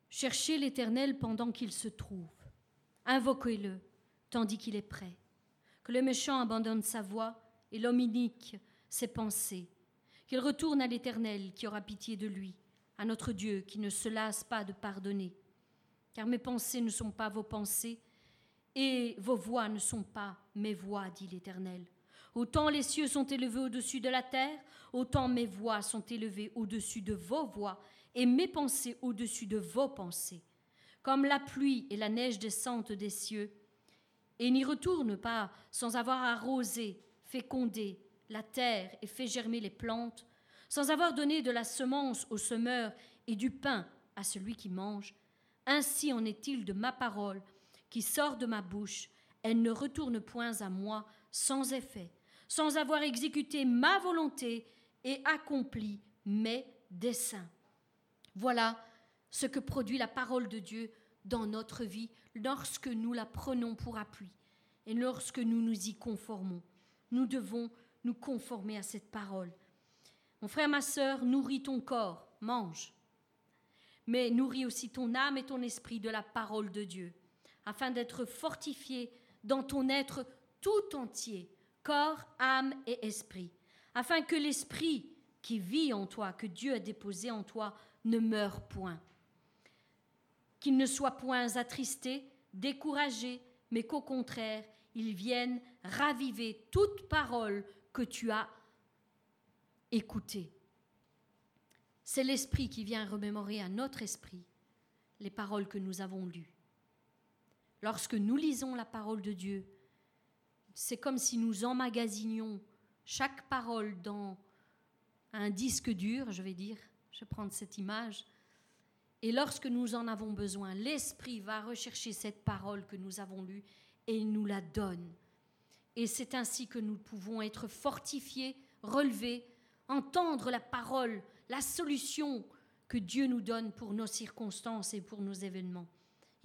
Cherchez l'Éternel pendant qu'il se trouve, invoquez-le tandis qu'il est prêt, que le méchant abandonne sa voie et l'homme inique ses pensées. Qu'il retourne à l'Éternel qui aura pitié de lui, à notre Dieu qui ne se lasse pas de pardonner. Car mes pensées ne sont pas vos pensées, et vos voix ne sont pas mes voix, dit l'Éternel. Autant les cieux sont élevés au-dessus de la terre, autant mes voix sont élevées au-dessus de vos voix, et mes pensées au-dessus de vos pensées. Comme la pluie et la neige descendent des cieux, et n'y retournent pas sans avoir arrosé, fécondé, la terre et fait germer les plantes, sans avoir donné de la semence au semeur et du pain à celui qui mange, ainsi en est-il de ma parole qui sort de ma bouche, elle ne retourne point à moi sans effet, sans avoir exécuté ma volonté et accompli mes desseins. Voilà ce que produit la parole de Dieu dans notre vie lorsque nous la prenons pour appui et lorsque nous nous y conformons. Nous devons nous conformer à cette parole. Mon frère, ma sœur, nourris ton corps, mange, mais nourris aussi ton âme et ton esprit de la parole de Dieu, afin d'être fortifié dans ton être tout entier, corps, âme et esprit, afin que l'esprit qui vit en toi, que Dieu a déposé en toi, ne meure point. Qu'il ne soit point attristé, découragé, mais qu'au contraire, il vienne raviver toute parole que tu as écouté. C'est l'Esprit qui vient remémorer à notre esprit les paroles que nous avons lues. Lorsque nous lisons la parole de Dieu, c'est comme si nous emmagasinions chaque parole dans un disque dur, je vais dire, je vais prendre cette image, et lorsque nous en avons besoin, l'Esprit va rechercher cette parole que nous avons lue et il nous la donne. Et c'est ainsi que nous pouvons être fortifiés, relevés, entendre la parole, la solution que Dieu nous donne pour nos circonstances et pour nos événements.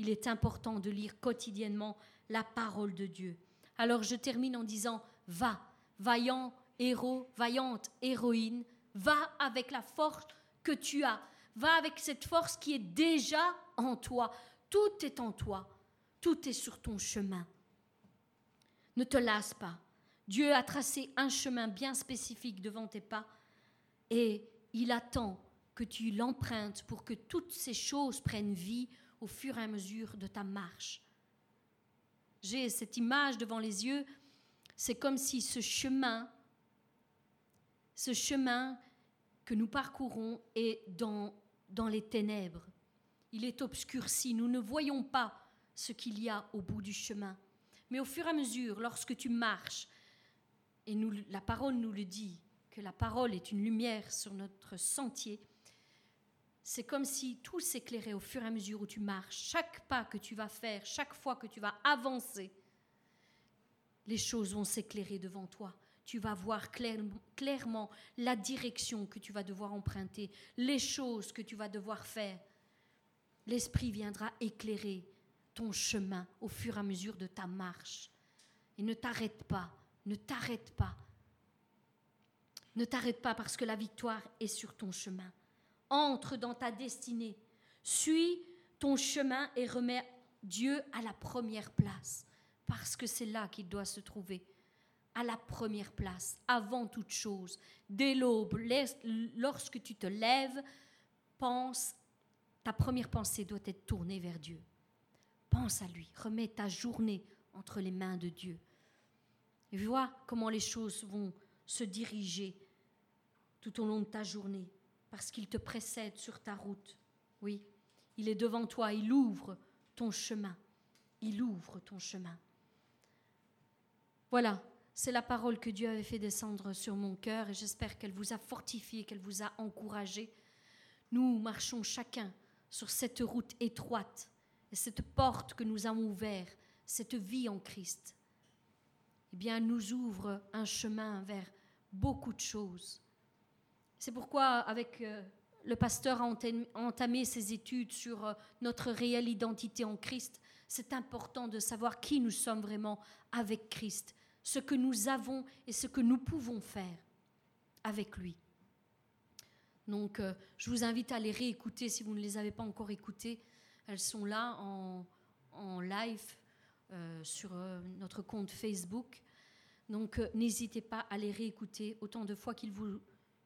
Il est important de lire quotidiennement la parole de Dieu. Alors je termine en disant, va, vaillant héros, vaillante héroïne, va avec la force que tu as, Va avec cette force qui est déjà en toi. Tout est en toi. Tout est sur ton chemin. Ne te lasse pas. Dieu a tracé un chemin bien spécifique devant tes pas et il attend que tu l'empruntes pour que toutes ces choses prennent vie au fur et à mesure de ta marche. J'ai cette image devant les yeux, c'est comme si ce chemin, ce chemin que nous parcourons est dans, dans les ténèbres. Il est obscurci, nous ne voyons pas ce qu'il y a au bout du chemin. Mais au fur et à mesure, lorsque tu marches, et la parole nous le dit, que la parole est une lumière sur notre sentier, c'est comme si tout s'éclairait au fur et à mesure où tu marches. Chaque pas que tu vas faire, chaque fois que tu vas avancer, les choses vont s'éclairer devant toi. Tu vas voir clairement la direction que tu vas devoir emprunter, les choses que tu vas devoir faire. L'Esprit viendra éclairer ton chemin au fur et à mesure de ta marche. Et ne t'arrête pas, ne t'arrête pas. Ne t'arrête pas parce que la victoire est sur ton chemin entre dans ta destinée. Suis ton chemin et remets Dieu à la première place, parce que c'est là qu'il doit se trouver, à la première place, avant toute chose. Dès l'aube, lorsque tu te lèves, pense, ta première pensée doit être tournée vers Dieu. Pense à lui, remets ta journée entre les mains de Dieu. Et vois comment les choses vont se diriger tout au long de ta journée parce qu'il te précède sur ta route. Oui, il est devant toi, il ouvre ton chemin. Il ouvre ton chemin. Voilà, c'est la parole que Dieu avait fait descendre sur mon cœur et j'espère qu'elle vous a fortifié, qu'elle vous a encouragé. Nous marchons chacun sur cette route étroite et cette porte que nous avons ouverte, cette vie en Christ. Eh bien, nous ouvre un chemin vers beaucoup de choses. C'est pourquoi, avec euh, le pasteur a entamé ses études sur euh, notre réelle identité en Christ, c'est important de savoir qui nous sommes vraiment avec Christ, ce que nous avons et ce que nous pouvons faire avec lui. Donc, euh, je vous invite à les réécouter si vous ne les avez pas encore écoutées. Elles sont là en, live sur notre compte Facebook. Donc, n'hésitez pas à les réécouter autant de fois qu'il vous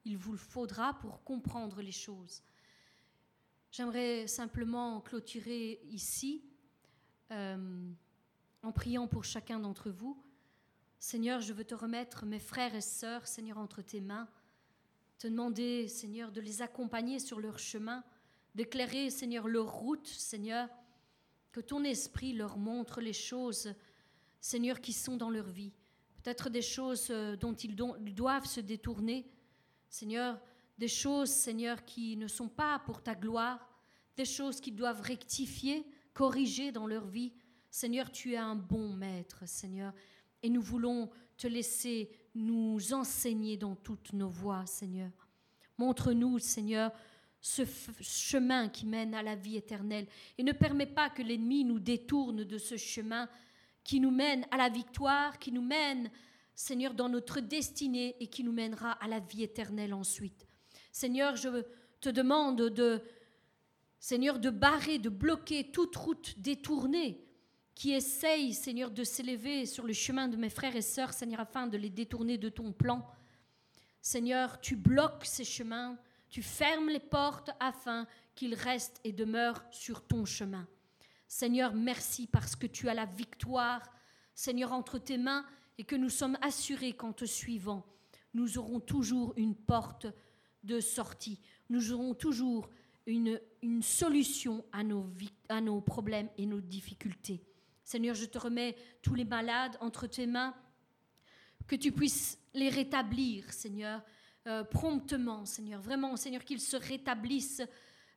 il vous le faudra pour comprendre les choses. J'aimerais simplement clôturer ici euh, en priant pour chacun d'entre vous. Seigneur, je veux te remettre mes frères et sœurs, Seigneur, entre tes mains, te demander, Seigneur, de les accompagner sur leur chemin, d'éclairer, Seigneur, leur route, Seigneur, que ton esprit leur montre les choses, Seigneur, qui sont dans leur vie, peut-être des choses euh, dont ils doivent se détourner, Seigneur, des choses, Seigneur, qui ne sont pas pour ta gloire, des choses qu'ils doivent rectifier, corriger dans leur vie. Seigneur, tu es un bon maître, Seigneur, et nous voulons te laisser nous enseigner dans toutes nos voies, Seigneur. Montre-nous, Seigneur, ce chemin qui mène à la vie éternelle et ne permets pas que l'ennemi nous détourne de ce chemin qui nous mène à la victoire, qui nous mène Seigneur, dans notre destinée et qui nous mènera à la vie éternelle ensuite. Seigneur, je te demande de, Seigneur, de barrer, de bloquer toute route détournée qui essaye, Seigneur, de s'élever sur le chemin de mes frères et sœurs, Seigneur, afin de les détourner de ton plan. Seigneur, tu bloques ces chemins, tu fermes les portes afin qu'ils restent et demeurent sur ton chemin. Seigneur, merci parce que tu as la victoire, Seigneur, entre tes mains et que nous sommes assurés qu'en te suivant, nous aurons toujours une porte de sortie, nous aurons toujours une, une solution à nos, à nos problèmes et nos difficultés. Seigneur, je te remets tous les malades entre tes mains, que tu puisses les rétablir, Seigneur, euh, promptement, Seigneur, vraiment, Seigneur, qu'ils se rétablissent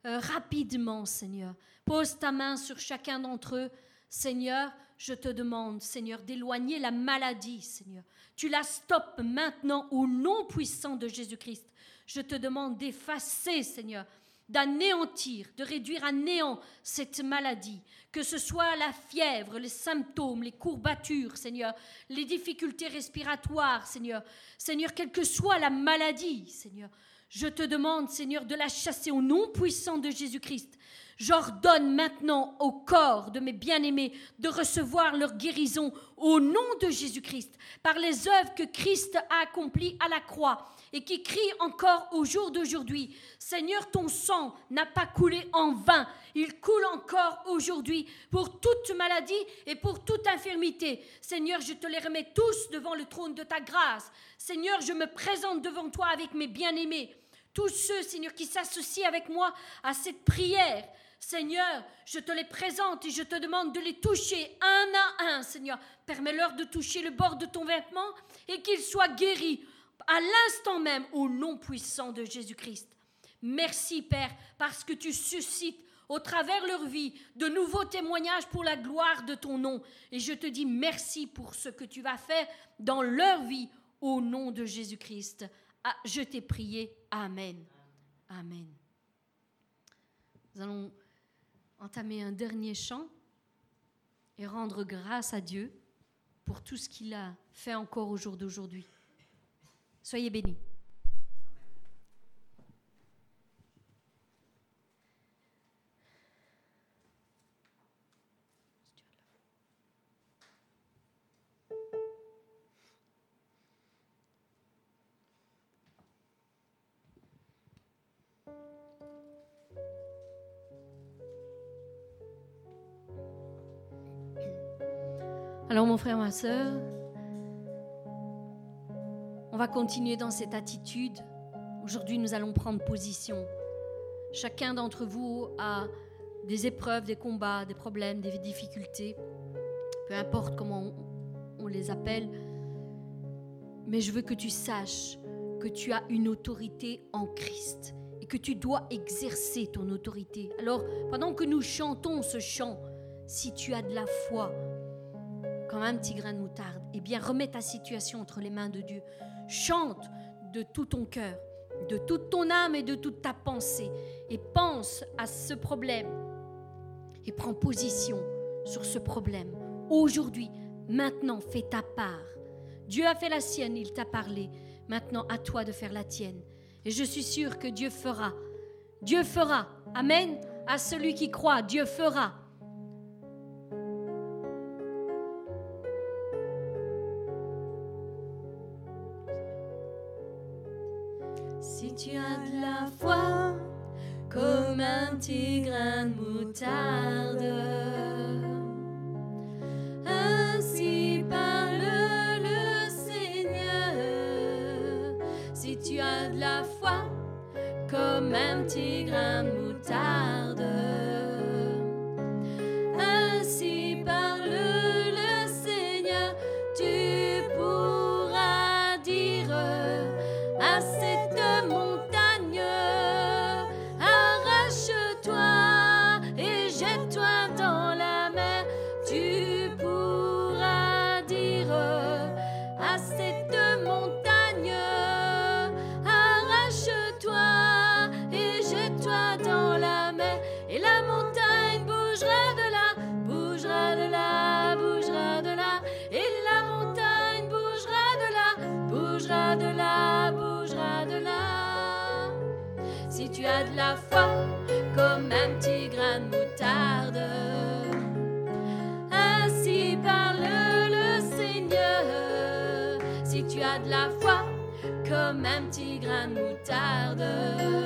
euh, rapidement, Seigneur. Pose ta main sur chacun d'entre eux, Seigneur, je te demande, Seigneur, d'éloigner la maladie, Seigneur. Tu la stoppes maintenant au nom puissant de Jésus-Christ. Je te demande d'effacer, Seigneur, d'anéantir, de réduire à néant cette maladie, que ce soit la fièvre, les symptômes, les courbatures, Seigneur, les difficultés respiratoires, Seigneur. Seigneur, quelle que soit la maladie, Seigneur, Je te demande, Seigneur, de la chasser au nom puissant de Jésus-Christ. J'ordonne maintenant au corps de mes bien-aimés de recevoir leur guérison au nom de Jésus-Christ, par les œuvres que Christ a accomplies à la croix et qui crient encore au jour d'aujourd'hui. Seigneur, ton sang n'a pas coulé en vain, il coule encore aujourd'hui pour toute maladie et pour toute infirmité. Seigneur, je te les remets tous devant le trône de ta grâce. Seigneur, je me présente devant toi avec mes bien-aimés. Tous ceux, Seigneur, qui s'associent avec moi à cette prière, Seigneur, je te les présente et je te demande de les toucher un à un, Seigneur. Permets-leur de toucher le bord de ton vêtement et qu'ils soient guéris à l'instant même au nom puissant de Jésus-Christ. Merci, Père, parce que tu suscites au travers leur vie de nouveaux témoignages pour la gloire de ton nom. Et je te dis merci pour ce que tu vas faire dans leur vie au nom de Jésus-Christ. Ah, je t'ai prié. Amen. Amen. Nous allons entamer un dernier chant et rendre grâce à Dieu pour tout ce qu'il a fait encore au jour d'aujourd'hui. Soyez bénis. Frère, ma soeur, on va continuer dans cette attitude. Aujourd'hui, nous allons prendre position. Chacun d'entre vous a des épreuves, des combats, des problèmes, des difficultés, peu importe comment on, les appelle. Mais je veux que tu saches que tu as une autorité en Christ et que tu dois exercer ton autorité. Alors, pendant que nous chantons ce chant, si tu as de la foi, comme un petit grain de moutarde, eh bien remets ta situation entre les mains de Dieu. Chante de tout ton cœur, de toute ton âme et de toute ta pensée et pense à ce problème et prends position sur ce problème. Aujourd'hui, maintenant, fais ta part. Dieu a fait la sienne, il t'a parlé. Maintenant, à toi de faire la tienne. Et je suis sûre que Dieu fera. Dieu fera. Amen. À celui qui croit, Dieu fera. Grain petit grain de moutarde.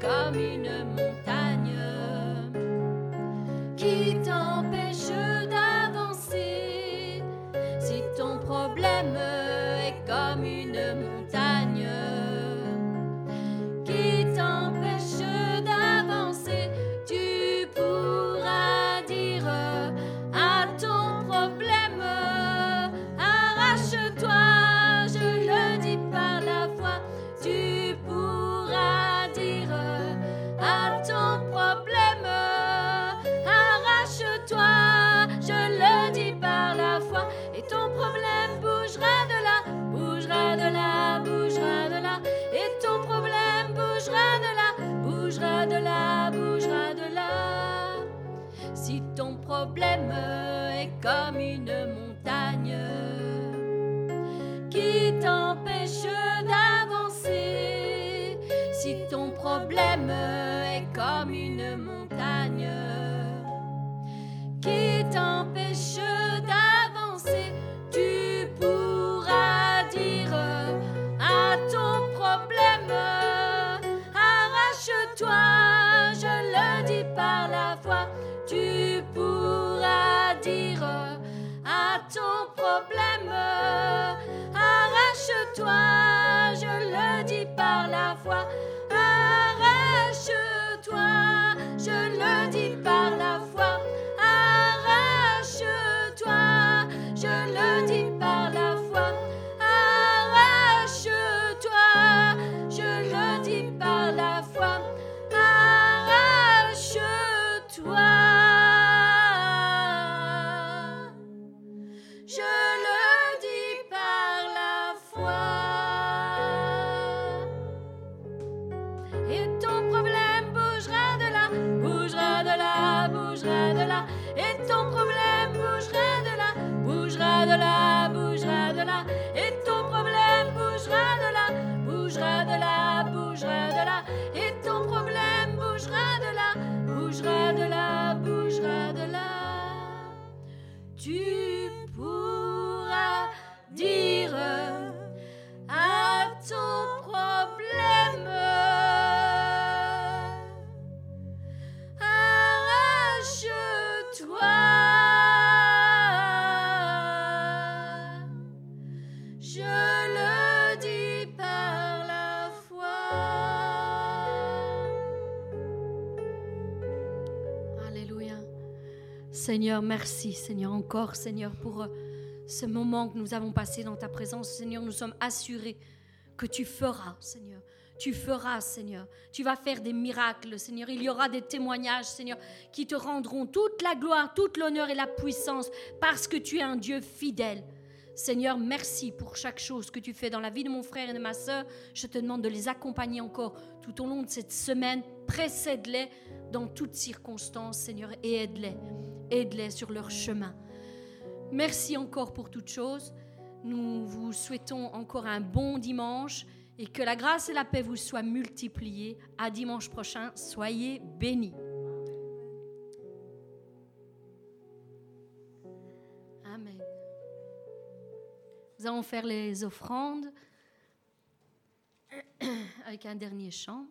Ton Seigneur, merci, Seigneur, encore, Seigneur, pour euh, ce moment que nous avons passé dans ta présence. Seigneur, nous sommes assurés que tu feras, Seigneur. Tu feras, Seigneur. Tu vas faire des miracles, Seigneur. Il y aura des témoignages, Seigneur, qui te rendront toute la gloire, toute l'honneur et la puissance parce que tu es un Dieu fidèle. Seigneur, merci pour chaque chose que tu fais dans la vie de mon frère et de ma sœur. Je te demande de les accompagner encore tout au long de cette semaine. Précède-les dans toutes circonstances, Seigneur, et aide-les. Aide-les sur leur chemin. Merci encore pour toutes choses. Nous vous souhaitons encore un bon dimanche et que la grâce et la paix vous soient multipliées. À dimanche prochain. Soyez bénis. Amen. Nous allons faire les offrandes avec un dernier chant.